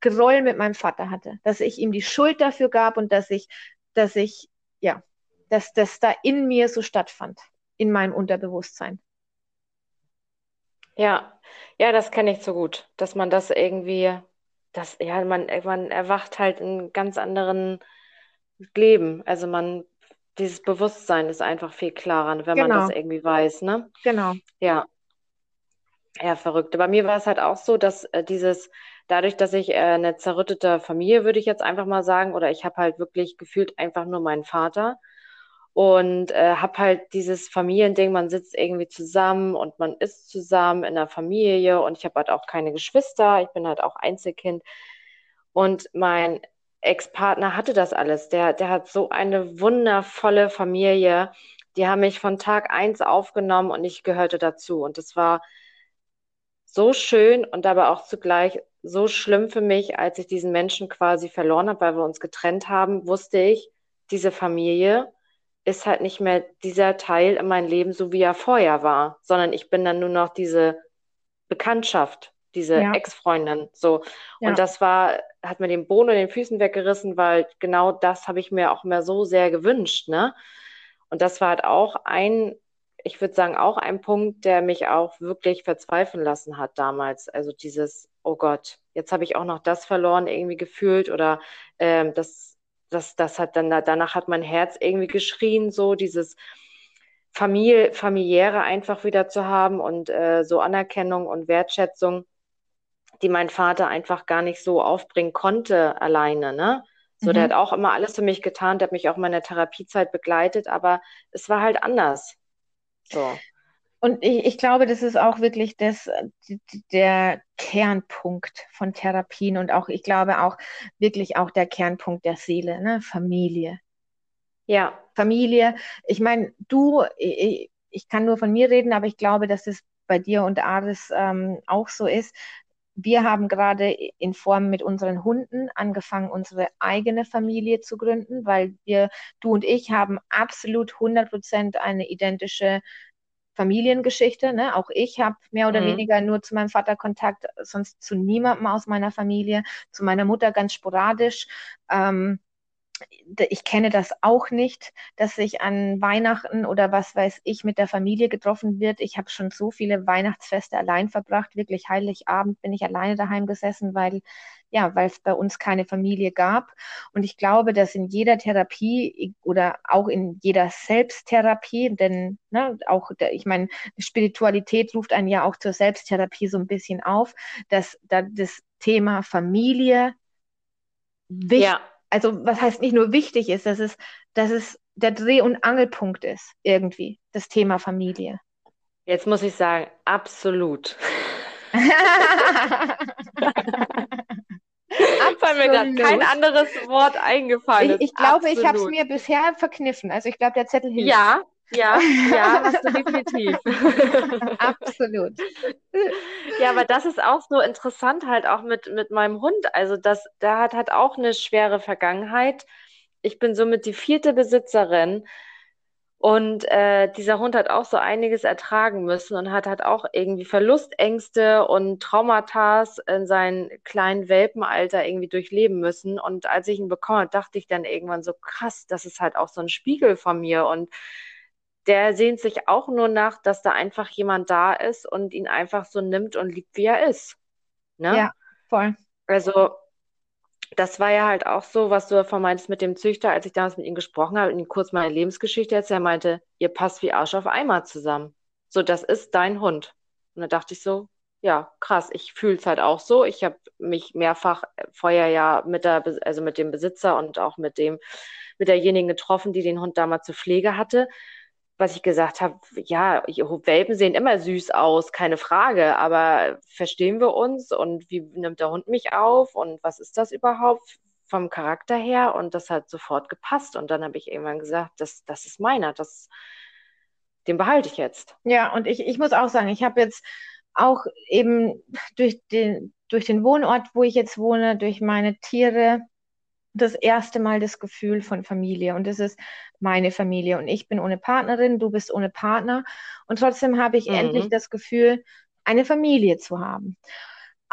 Groll mit meinem Vater hatte, dass ich ihm die Schuld dafür gab und dass ich, dass ich, ja, dass das da in mir so stattfand, in meinem Unterbewusstsein. Ja, ja, das kenne ich so gut, dass man das irgendwie das, ja, man, man erwacht halt in ganz anderen Leben. Also man, dieses Bewusstsein ist einfach viel klarer, wenn man das genau. irgendwie weiß, ne? Genau. Ja. Ja, verrückt. Bei mir war es halt auch so, dass äh, dieses, dadurch, dass ich äh, eine zerrüttete Familie, würde ich jetzt einfach mal sagen, oder ich habe halt wirklich gefühlt einfach nur meinen Vater und äh, habe halt dieses Familiending, man sitzt irgendwie zusammen und man ist zusammen in der Familie und ich habe halt auch keine Geschwister, ich bin halt auch Einzelkind. Und mein Ex-Partner hatte das alles, der, der hat so eine wundervolle Familie, die haben mich von Tag eins aufgenommen und ich gehörte dazu. Und das war so schön und aber auch zugleich so schlimm für mich, als ich diesen Menschen quasi verloren habe, weil wir uns getrennt haben, wusste ich, diese Familie, ist halt nicht mehr dieser Teil in meinem Leben, so wie er vorher war, sondern ich bin dann nur noch diese Bekanntschaft, diese ja. Ex-Freundin. So. Ja. Und das war, hat mir den Boden und den Füßen weggerissen, weil genau das habe ich mir auch mehr so sehr gewünscht, ne? Und das war halt auch ein, ich würde sagen, auch ein Punkt, der mich auch wirklich verzweifeln lassen hat damals. Also dieses, oh Gott, jetzt habe ich auch noch das verloren, irgendwie gefühlt oder ähm, das das, das hat dann, danach hat mein Herz irgendwie geschrien, so dieses Familie, familiäre einfach wieder zu haben und äh, so Anerkennung und Wertschätzung, die mein Vater einfach gar nicht so aufbringen konnte alleine, ne? So, mhm. der hat auch immer alles für mich getan, der hat mich auch in meiner Therapiezeit begleitet, aber es war halt anders. So. Und ich, ich, glaube, das ist auch wirklich das, der Kernpunkt von Therapien und auch, ich glaube auch wirklich auch der Kernpunkt der Seele, ne? Familie. Ja. Familie. Ich meine, du, ich, ich, kann nur von mir reden, aber ich glaube, dass es bei dir und Aris ähm, auch so ist. Wir haben gerade in Form mit unseren Hunden angefangen, unsere eigene Familie zu gründen, weil wir, du und ich, haben absolut 100 Prozent eine identische Familiengeschichte. Ne? Auch ich habe mehr oder mhm. weniger nur zu meinem Vater Kontakt, sonst zu niemandem aus meiner Familie, zu meiner Mutter ganz sporadisch. Ähm, ich kenne das auch nicht, dass sich an Weihnachten oder was weiß ich mit der Familie getroffen wird. Ich habe schon so viele Weihnachtsfeste allein verbracht. Wirklich Heiligabend bin ich alleine daheim gesessen, weil ja, weil es bei uns keine Familie gab. Und ich glaube, dass in jeder Therapie oder auch in jeder Selbsttherapie, denn ne, auch, ich meine, Spiritualität ruft einen ja auch zur Selbsttherapie so ein bisschen auf, dass da das Thema Familie wichtig ja also was heißt nicht nur wichtig ist, dass es, dass es der Dreh- und Angelpunkt ist, irgendwie, das Thema Familie. Jetzt muss ich sagen, absolut. Weil mir gerade kein anderes Wort eingefallen ist. Ich, ich glaube, Absolut. ich habe es mir bisher verkniffen. Also ich glaube, der Zettel hilft. Ja, ja, ja, hast du definitiv. Absolut. Ja, aber das ist auch so interessant halt auch mit, mit meinem Hund. Also das, der hat halt auch eine schwere Vergangenheit. Ich bin somit die vierte Besitzerin und äh, dieser Hund hat auch so einiges ertragen müssen und hat halt auch irgendwie Verlustängste und Traumata in seinem kleinen Welpenalter irgendwie durchleben müssen. Und als ich ihn bekommen habe, dachte ich dann irgendwann so krass, das ist halt auch so ein Spiegel von mir. Und der sehnt sich auch nur nach, dass da einfach jemand da ist und ihn einfach so nimmt und liebt, wie er ist. Ne? Ja, voll. Also, das war ja halt auch so, was du davon meintest mit dem Züchter, als ich damals mit ihm gesprochen habe und ihm kurz meine Lebensgeschichte erzählt, er meinte, ihr passt wie Arsch auf Eimer zusammen. So, das ist dein Hund. Und da dachte ich so, ja, krass, ich fühle es halt auch so. Ich habe mich mehrfach vorher ja mit der, also mit dem Besitzer und auch mit dem, mit derjenigen getroffen, die den Hund damals zur Pflege hatte was ich gesagt habe, ja, Welpen sehen immer süß aus, keine Frage, aber verstehen wir uns und wie nimmt der Hund mich auf und was ist das überhaupt vom Charakter her? Und das hat sofort gepasst. Und dann habe ich irgendwann gesagt, das, das ist meiner, das, den behalte ich jetzt. Ja, und ich, ich muss auch sagen, ich habe jetzt auch eben durch den, durch den Wohnort, wo ich jetzt wohne, durch meine Tiere, das erste Mal das Gefühl von Familie und das ist meine Familie und ich bin ohne Partnerin, du bist ohne Partner und trotzdem habe ich mhm. endlich das Gefühl, eine Familie zu haben.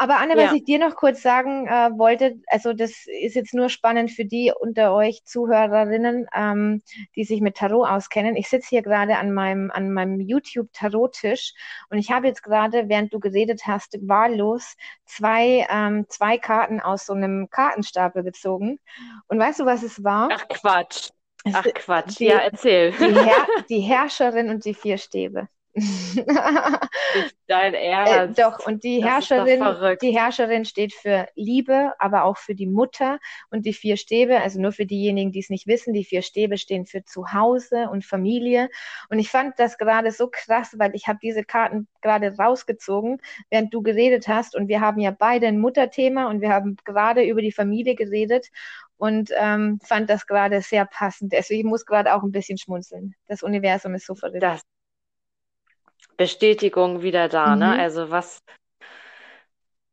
Aber Anne, ja. was ich dir noch kurz sagen äh, wollte, also das ist jetzt nur spannend für die unter euch Zuhörerinnen, ähm, die sich mit Tarot auskennen. Ich sitze hier gerade an meinem, an meinem YouTube-Tarot-Tisch und ich habe jetzt gerade, während du geredet hast, wahllos zwei, ähm, zwei Karten aus so einem Kartenstapel gezogen. Und weißt du, was es war? Ach Quatsch. Ach Quatsch. Die, ja, erzähl. Die, Herr, die Herrscherin und die vier Stäbe. Dein äh, Ernst. Äh, doch, und die Herrscherin, die Herrscherin steht für Liebe, aber auch für die Mutter und die vier Stäbe, also nur für diejenigen, die es nicht wissen, die vier Stäbe stehen für Zuhause und Familie. Und ich fand das gerade so krass, weil ich habe diese Karten gerade rausgezogen, während du geredet hast. Und wir haben ja beide ein Mutterthema und wir haben gerade über die Familie geredet und ähm, fand das gerade sehr passend. Also ich muss gerade auch ein bisschen schmunzeln. Das Universum ist so verrückt. Das Bestätigung wieder da, ne? mhm. ne? Also was,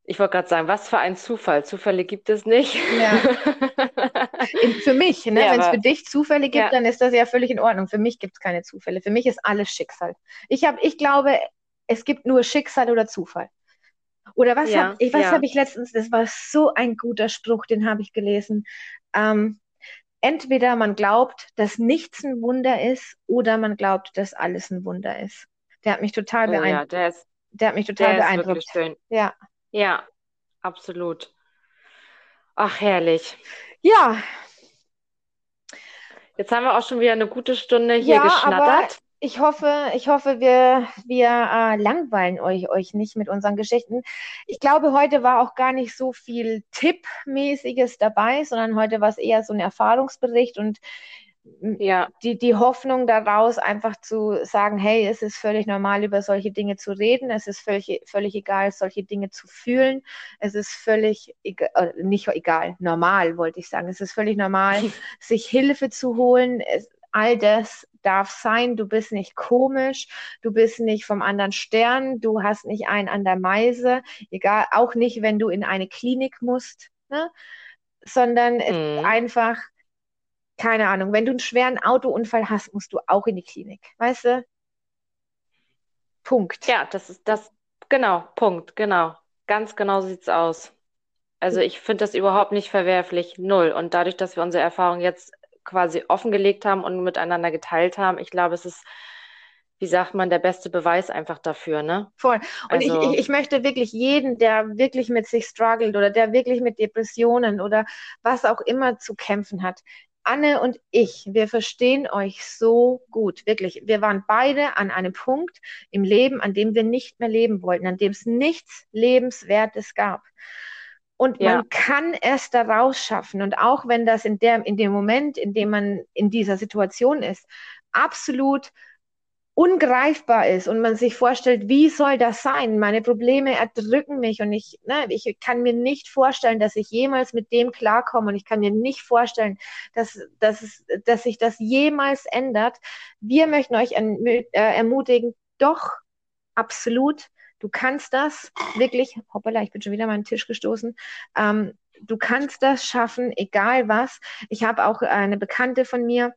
ich wollte gerade sagen, was für ein Zufall. Zufälle gibt es nicht. Ja. für mich, ne? Ja, wenn es für dich Zufälle gibt, ja. dann ist das ja völlig in Ordnung. Für mich gibt es keine Zufälle. Für mich ist alles Schicksal. Ich, hab, ich glaube, es gibt nur Schicksal oder Zufall. Oder was habe ich, was hab ich letztens, das war so ein guter Spruch, den habe ich gelesen. Ähm, entweder man glaubt, dass nichts ein Wunder ist, oder man glaubt, dass alles ein Wunder ist. Der hat mich total beeindruckt. Oh, ja, der, ist, der hat mich total der beeindruckt. Ist schön. Ja. Ja, absolut. Ach, herrlich. Ja. Jetzt haben wir auch schon wieder eine gute Stunde hier ja, geschnattert. ich hoffe, ich hoffe, wir, wir äh, langweilen euch, euch nicht mit unseren Geschichten. Ich glaube, heute war auch gar nicht so viel Tippmäßiges dabei, sondern heute war es eher so ein Erfahrungsbericht und ja. die, die Hoffnung daraus, einfach zu sagen, hey, es ist völlig normal, über solche Dinge zu reden, es ist völlig, völlig egal, solche Dinge zu fühlen, es ist völlig egal, äh, nicht egal, normal wollte ich sagen, es ist völlig normal, sich Hilfe zu holen, es, all das darf sein, du bist nicht komisch, du bist nicht vom anderen Stern, du hast nicht einen an der Meise, egal, auch nicht, wenn du in eine Klinik musst, ne? sondern mhm. einfach keine Ahnung, wenn du einen schweren Autounfall hast, musst du auch in die Klinik. Weißt du? Punkt. Ja, das ist das, genau, Punkt, genau. Ganz genau sieht es aus. Also ich finde das überhaupt nicht verwerflich, null. Und dadurch, dass wir unsere Erfahrung jetzt quasi offengelegt haben und miteinander geteilt haben, ich glaube, es ist wie sagt man, der beste Beweis einfach dafür, ne? Voll. Und also, ich, ich, ich möchte wirklich jeden, der wirklich mit sich struggelt oder der wirklich mit Depressionen oder was auch immer zu kämpfen hat, Anne und ich, wir verstehen euch so gut, wirklich. Wir waren beide an einem Punkt im Leben, an dem wir nicht mehr leben wollten, an dem es nichts Lebenswertes gab. Und ja. man kann es daraus schaffen. Und auch wenn das in, der, in dem Moment, in dem man in dieser Situation ist, absolut ungreifbar ist und man sich vorstellt, wie soll das sein? Meine Probleme erdrücken mich und ich, ne, ich kann mir nicht vorstellen, dass ich jemals mit dem klarkomme und ich kann mir nicht vorstellen, dass, dass, dass sich das jemals ändert. Wir möchten euch äh, ermutigen, doch, absolut, du kannst das wirklich, hoppala, ich bin schon wieder an meinen Tisch gestoßen, ähm, du kannst das schaffen, egal was. Ich habe auch eine Bekannte von mir,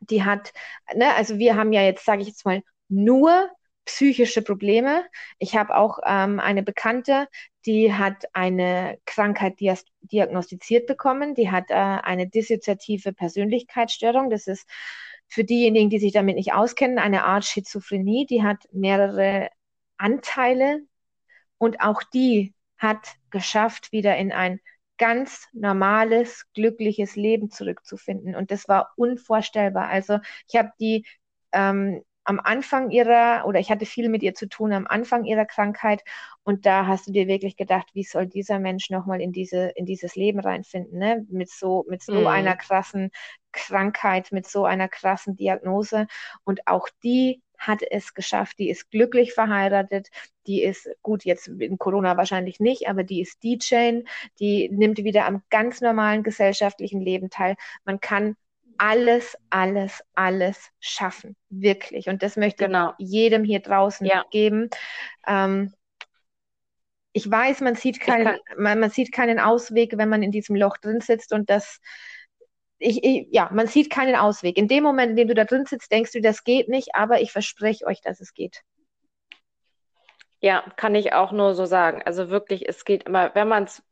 die hat, ne, also wir haben ja jetzt, sage ich jetzt mal, nur psychische Probleme. Ich habe auch ähm, eine Bekannte, die hat eine Krankheit diagnostiziert bekommen. Die hat äh, eine dissoziative Persönlichkeitsstörung. Das ist für diejenigen, die sich damit nicht auskennen, eine Art Schizophrenie. Die hat mehrere Anteile und auch die hat geschafft, wieder in ein ganz normales, glückliches Leben zurückzufinden. Und das war unvorstellbar. Also ich habe die ähm, am Anfang ihrer, oder ich hatte viel mit ihr zu tun am Anfang ihrer Krankheit. Und da hast du dir wirklich gedacht, wie soll dieser Mensch nochmal in diese, in dieses Leben reinfinden, ne? Mit so, mit so mhm. einer krassen Krankheit, mit so einer krassen Diagnose. Und auch die hat es geschafft. Die ist glücklich verheiratet. Die ist, gut, jetzt in Corona wahrscheinlich nicht, aber die ist DJ. Die nimmt wieder am ganz normalen gesellschaftlichen Leben teil. Man kann alles, alles, alles schaffen. Wirklich. Und das möchte genau. ich jedem hier draußen ja. geben. Ähm, ich weiß, man sieht, keinen, man, man sieht keinen Ausweg, wenn man in diesem Loch drin sitzt und das ich, ich, ja, man sieht keinen Ausweg. In dem Moment, in dem du da drin sitzt, denkst du, das geht nicht, aber ich verspreche euch, dass es geht. Ja, kann ich auch nur so sagen. Also wirklich, es geht immer, wenn man es,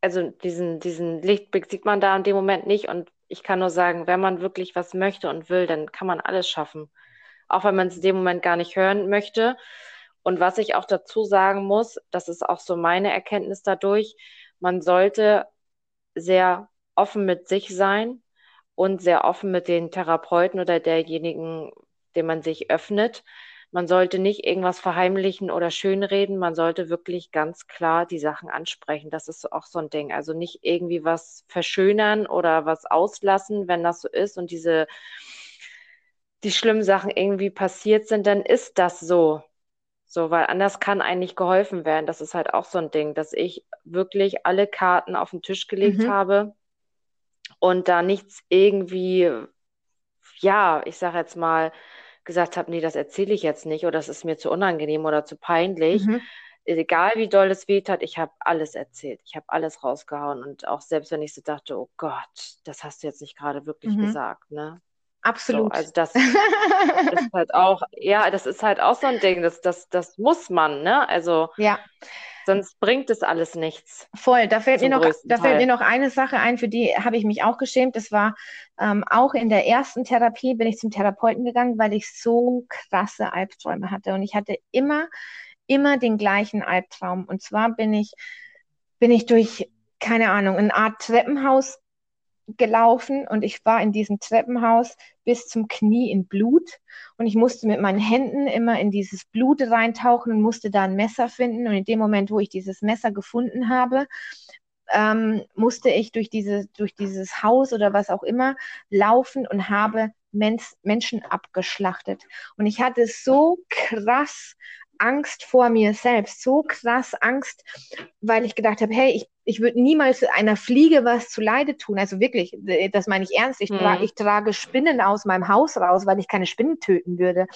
also diesen, diesen Lichtblick sieht man da in dem Moment nicht. Und ich kann nur sagen, wenn man wirklich was möchte und will, dann kann man alles schaffen. Auch wenn man es in dem Moment gar nicht hören möchte. Und was ich auch dazu sagen muss, das ist auch so meine Erkenntnis dadurch, man sollte sehr offen mit sich sein und sehr offen mit den Therapeuten oder derjenigen, dem man sich öffnet. Man sollte nicht irgendwas verheimlichen oder schönreden. Man sollte wirklich ganz klar die Sachen ansprechen. Das ist auch so ein Ding. Also nicht irgendwie was verschönern oder was auslassen, wenn das so ist und diese, die schlimmen Sachen irgendwie passiert sind, dann ist das so. So, weil anders kann eigentlich geholfen werden. Das ist halt auch so ein Ding, dass ich wirklich alle Karten auf den Tisch gelegt mhm. habe und da nichts irgendwie, ja, ich sage jetzt mal, gesagt habe, nee, das erzähle ich jetzt nicht oder das ist mir zu unangenehm oder zu peinlich. Mhm. Egal wie doll es weht hat, ich habe alles erzählt. Ich habe alles rausgehauen. Und auch selbst wenn ich so dachte, oh Gott, das hast du jetzt nicht gerade wirklich mhm. gesagt, ne? Absolut. So, also das ist halt auch, ja, das ist halt auch so ein Ding, das, das, das muss man, ne? Also ja. Sonst bringt es alles nichts. Voll. Da fällt, mir noch, da fällt mir noch eine Sache ein, für die habe ich mich auch geschämt. Das war ähm, auch in der ersten Therapie, bin ich zum Therapeuten gegangen, weil ich so krasse Albträume hatte. Und ich hatte immer, immer den gleichen Albtraum. Und zwar bin ich, bin ich durch, keine Ahnung, eine Art Treppenhaus gelaufen und ich war in diesem Treppenhaus bis zum Knie in Blut und ich musste mit meinen Händen immer in dieses Blut reintauchen und musste da ein Messer finden und in dem Moment, wo ich dieses Messer gefunden habe, ähm, musste ich durch, diese, durch dieses Haus oder was auch immer laufen und habe Mensch, Menschen abgeschlachtet. Und ich hatte so krass Angst vor mir selbst, so krass Angst, weil ich gedacht habe, hey, ich, ich würde niemals einer Fliege was zu Leide tun. Also wirklich, das meine ich ernst. Ich, tra ich trage Spinnen aus meinem Haus raus, weil ich keine Spinnen töten würde.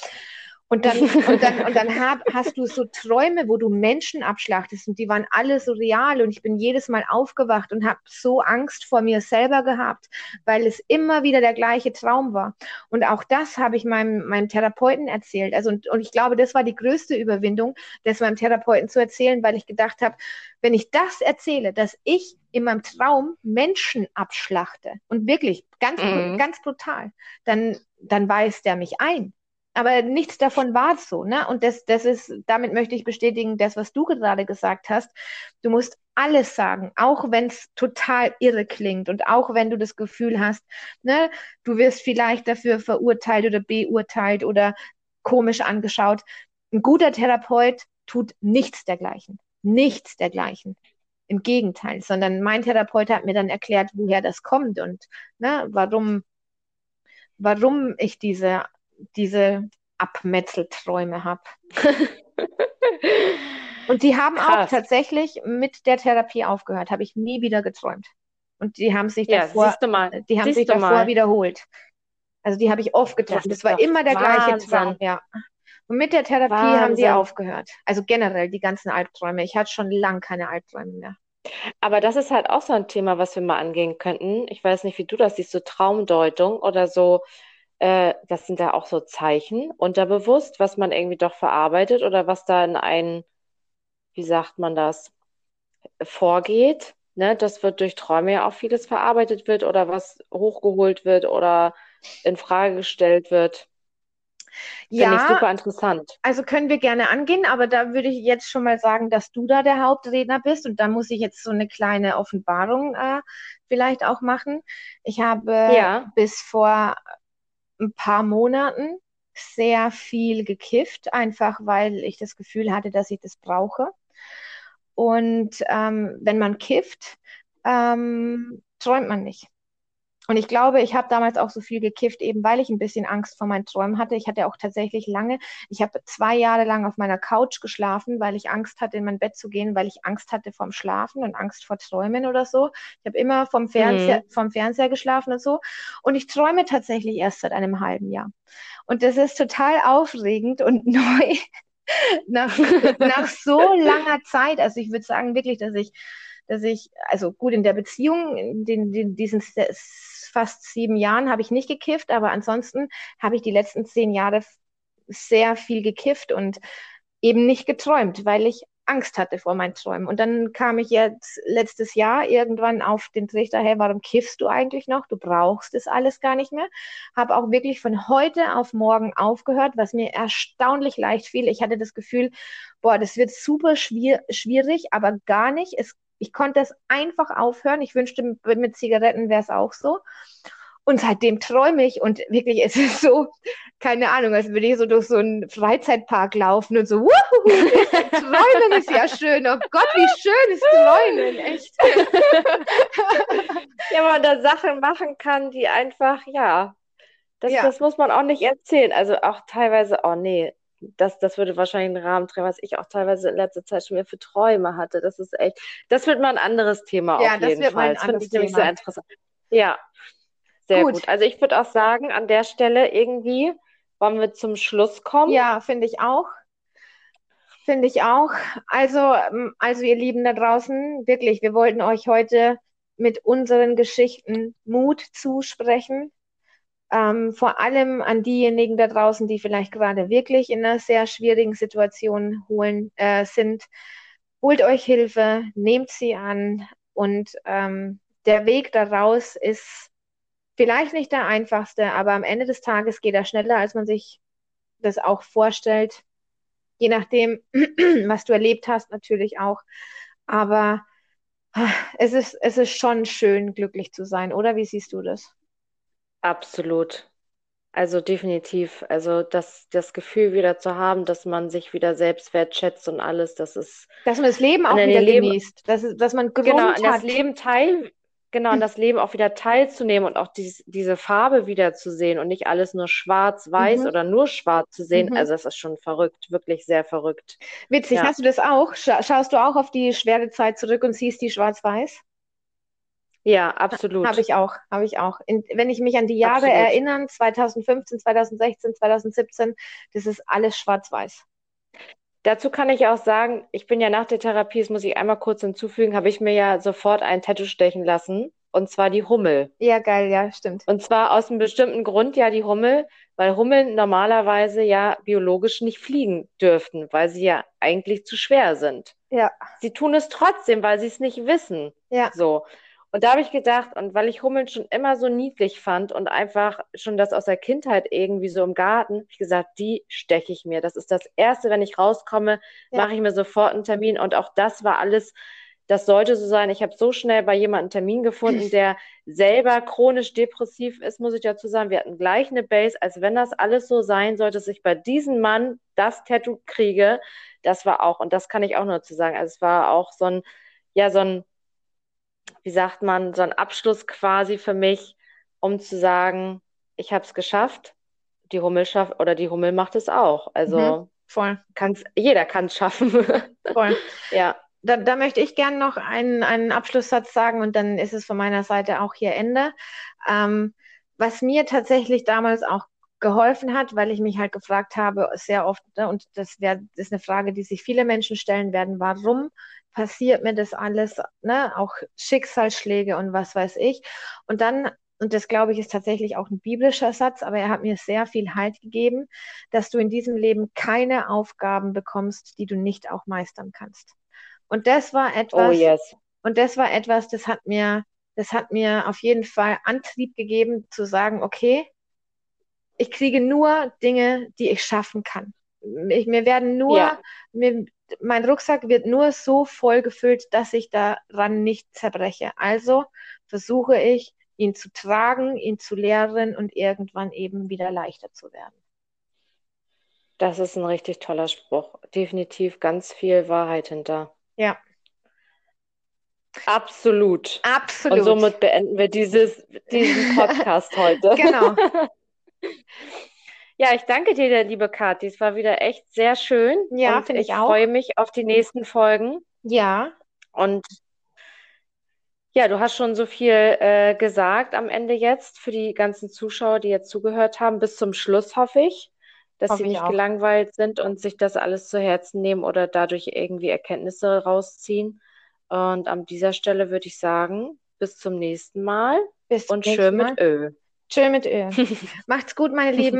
Und dann, und dann, und dann hab, hast du so Träume, wo du Menschen abschlachtest und die waren alle so real und ich bin jedes Mal aufgewacht und habe so Angst vor mir selber gehabt, weil es immer wieder der gleiche Traum war. Und auch das habe ich meinem, meinem Therapeuten erzählt. Also, und, und ich glaube, das war die größte Überwindung, das meinem Therapeuten zu erzählen, weil ich gedacht habe, wenn ich das erzähle, dass ich in meinem Traum Menschen abschlachte und wirklich ganz, mhm. ganz brutal, dann, dann weist er mich ein aber nichts davon war so, ne? Und das, das ist, damit möchte ich bestätigen, das, was du gerade gesagt hast. Du musst alles sagen, auch wenn es total irre klingt und auch wenn du das Gefühl hast, ne, du wirst vielleicht dafür verurteilt oder beurteilt oder komisch angeschaut. Ein guter Therapeut tut nichts dergleichen. Nichts dergleichen. Im Gegenteil, sondern mein Therapeut hat mir dann erklärt, woher das kommt und ne, warum, warum ich diese diese Abmetzelträume habe. Und die haben Krass. auch tatsächlich mit der Therapie aufgehört, habe ich nie wieder geträumt. Und die haben sich ja, davor, die haben sich davor mal. wiederholt. Also die habe ich oft geträumt. Das, das war immer der Wahnsinn. gleiche Traum, ja. Und mit der Therapie Wahnsinn. haben die aufgehört. Also generell die ganzen Albträume. Ich hatte schon lange keine Albträume mehr. Aber das ist halt auch so ein Thema, was wir mal angehen könnten. Ich weiß nicht, wie du das siehst, so Traumdeutung oder so äh, das sind da auch so Zeichen unterbewusst, was man irgendwie doch verarbeitet oder was da in ein, wie sagt man das, vorgeht. Ne? Das wird durch Träume ja auch vieles verarbeitet wird oder was hochgeholt wird oder in Frage gestellt wird. Finde ja, ich super interessant. Also können wir gerne angehen, aber da würde ich jetzt schon mal sagen, dass du da der Hauptredner bist und da muss ich jetzt so eine kleine Offenbarung äh, vielleicht auch machen. Ich habe ja. bis vor ein paar Monaten sehr viel gekifft, einfach weil ich das Gefühl hatte, dass ich das brauche. Und ähm, wenn man kifft, ähm, träumt man nicht. Und ich glaube, ich habe damals auch so viel gekifft, eben weil ich ein bisschen Angst vor meinen Träumen hatte. Ich hatte auch tatsächlich lange, ich habe zwei Jahre lang auf meiner Couch geschlafen, weil ich Angst hatte, in mein Bett zu gehen, weil ich Angst hatte vorm Schlafen und Angst vor Träumen oder so. Ich habe immer vom Fernseher, mhm. vom Fernseher geschlafen und so. Und ich träume tatsächlich erst seit einem halben Jahr. Und das ist total aufregend und neu. nach, nach so langer Zeit. Also ich würde sagen wirklich, dass ich dass ich, also gut, in der Beziehung, in den, den, diesen fast sieben Jahren habe ich nicht gekifft, aber ansonsten habe ich die letzten zehn Jahre sehr viel gekifft und eben nicht geträumt, weil ich Angst hatte vor meinen Träumen. Und dann kam ich jetzt letztes Jahr irgendwann auf den Trichter, hey, warum kiffst du eigentlich noch? Du brauchst es alles gar nicht mehr. Habe auch wirklich von heute auf morgen aufgehört, was mir erstaunlich leicht fiel. Ich hatte das Gefühl, boah, das wird super schwier schwierig, aber gar nicht. Es ich konnte es einfach aufhören. Ich wünschte, mit Zigaretten wäre es auch so. Und seitdem träume ich und wirklich, es ist so, keine Ahnung, als würde ich so durch so einen Freizeitpark laufen und so, wuhu, träumen ist ja schön. Oh Gott, wie schön ist träumen, echt. ja, man da Sachen machen kann, die einfach, ja, das, ja. das muss man auch nicht erzählen. Also auch teilweise, oh nee, das, das würde wahrscheinlich einen Rahmen drehen, was ich auch teilweise in letzter Zeit schon wieder für Träume hatte. Das ist echt, das wird mal ein anderes Thema ja, auf jeden Fall. Das finde ich nämlich sehr interessant. Ja, sehr gut. gut. Also ich würde auch sagen, an der Stelle irgendwie wollen wir zum Schluss kommen. Ja, finde ich auch. Finde ich auch. Also, ähm, also ihr Lieben da draußen, wirklich, wir wollten euch heute mit unseren Geschichten Mut zusprechen. Ähm, vor allem an diejenigen da draußen, die vielleicht gerade wirklich in einer sehr schwierigen Situation holen, äh, sind. Holt euch Hilfe, nehmt sie an und ähm, der Weg daraus ist vielleicht nicht der einfachste, aber am Ende des Tages geht er schneller, als man sich das auch vorstellt. Je nachdem, was du erlebt hast, natürlich auch. Aber ah, es ist, es ist schon schön, glücklich zu sein, oder? Wie siehst du das? Absolut. Also definitiv. Also das, das Gefühl wieder zu haben, dass man sich wieder selbst wertschätzt und alles, das ist. Dass man das Leben auch wieder Leben, genießt. Dass, dass man genau, an das Leben teil, genau, an das Leben auch wieder teilzunehmen und auch dies, diese Farbe wieder zu sehen und nicht alles nur schwarz-weiß mhm. oder nur schwarz zu sehen. Mhm. Also das ist schon verrückt, wirklich sehr verrückt. Witzig, ja. hast du das auch? Scha schaust du auch auf die schwere Zeit zurück und siehst die schwarz-weiß? Ja, absolut. Habe ich auch, habe ich auch. In, wenn ich mich an die Jahre absolut. erinnere, 2015, 2016, 2017, das ist alles schwarz-weiß. Dazu kann ich auch sagen, ich bin ja nach der Therapie, das muss ich einmal kurz hinzufügen, habe ich mir ja sofort ein Tattoo stechen lassen. Und zwar die Hummel. Ja, geil, ja, stimmt. Und zwar aus einem bestimmten Grund ja die Hummel, weil Hummeln normalerweise ja biologisch nicht fliegen dürften, weil sie ja eigentlich zu schwer sind. Ja. Sie tun es trotzdem, weil sie es nicht wissen. Ja. So. Und da habe ich gedacht, und weil ich Hummeln schon immer so niedlich fand und einfach schon das aus der Kindheit irgendwie so im Garten, habe ich gesagt, die steche ich mir. Das ist das Erste, wenn ich rauskomme, ja. mache ich mir sofort einen Termin. Und auch das war alles, das sollte so sein. Ich habe so schnell bei jemandem einen Termin gefunden, der selber chronisch depressiv ist, muss ich dazu sagen. Wir hatten gleich eine Base, als wenn das alles so sein sollte, dass ich bei diesem Mann das Tattoo kriege. Das war auch, und das kann ich auch nur zu sagen. Also es war auch so ein, ja, so ein wie sagt man, so ein Abschluss quasi für mich, um zu sagen, ich habe es geschafft. Die Hummel schafft oder die Hummel macht es auch. Also mhm, voll. Kann's, jeder kann es schaffen. Voll. ja. Da, da, möchte ich gerne noch einen, einen Abschlusssatz sagen und dann ist es von meiner Seite auch hier Ende. Ähm, was mir tatsächlich damals auch geholfen hat, weil ich mich halt gefragt habe, sehr oft, ne, und das, wär, das ist eine Frage, die sich viele Menschen stellen werden, warum passiert mir das alles, ne? auch Schicksalsschläge und was weiß ich. Und dann, und das glaube ich ist tatsächlich auch ein biblischer Satz, aber er hat mir sehr viel Halt gegeben, dass du in diesem Leben keine Aufgaben bekommst, die du nicht auch meistern kannst. Und das war oh, etwas, oh yes. und das war etwas, das hat mir, das hat mir auf jeden Fall Antrieb gegeben, zu sagen, okay, ich kriege nur Dinge, die ich schaffen kann. Ich, mir werden nur, ja. mir, mein Rucksack wird nur so voll gefüllt, dass ich daran nicht zerbreche. Also versuche ich, ihn zu tragen, ihn zu leeren und irgendwann eben wieder leichter zu werden. Das ist ein richtig toller Spruch. Definitiv ganz viel Wahrheit hinter. Ja. Absolut. Absolut. Und somit beenden wir dieses, diesen Podcast heute. Genau. Ja, ich danke dir, liebe Kathi. Es war wieder echt sehr schön. Ja, finde ich, ich auch. Ich freue mich auf die nächsten Folgen. Ja. Und ja, du hast schon so viel äh, gesagt am Ende jetzt für die ganzen Zuschauer, die jetzt zugehört haben. Bis zum Schluss hoffe ich, dass hoffe sie nicht gelangweilt sind und sich das alles zu Herzen nehmen oder dadurch irgendwie Erkenntnisse rausziehen. Und an dieser Stelle würde ich sagen, bis zum nächsten Mal bis und schön Mal. mit Ö. Schön mit Ö. Macht's gut, meine Lieben.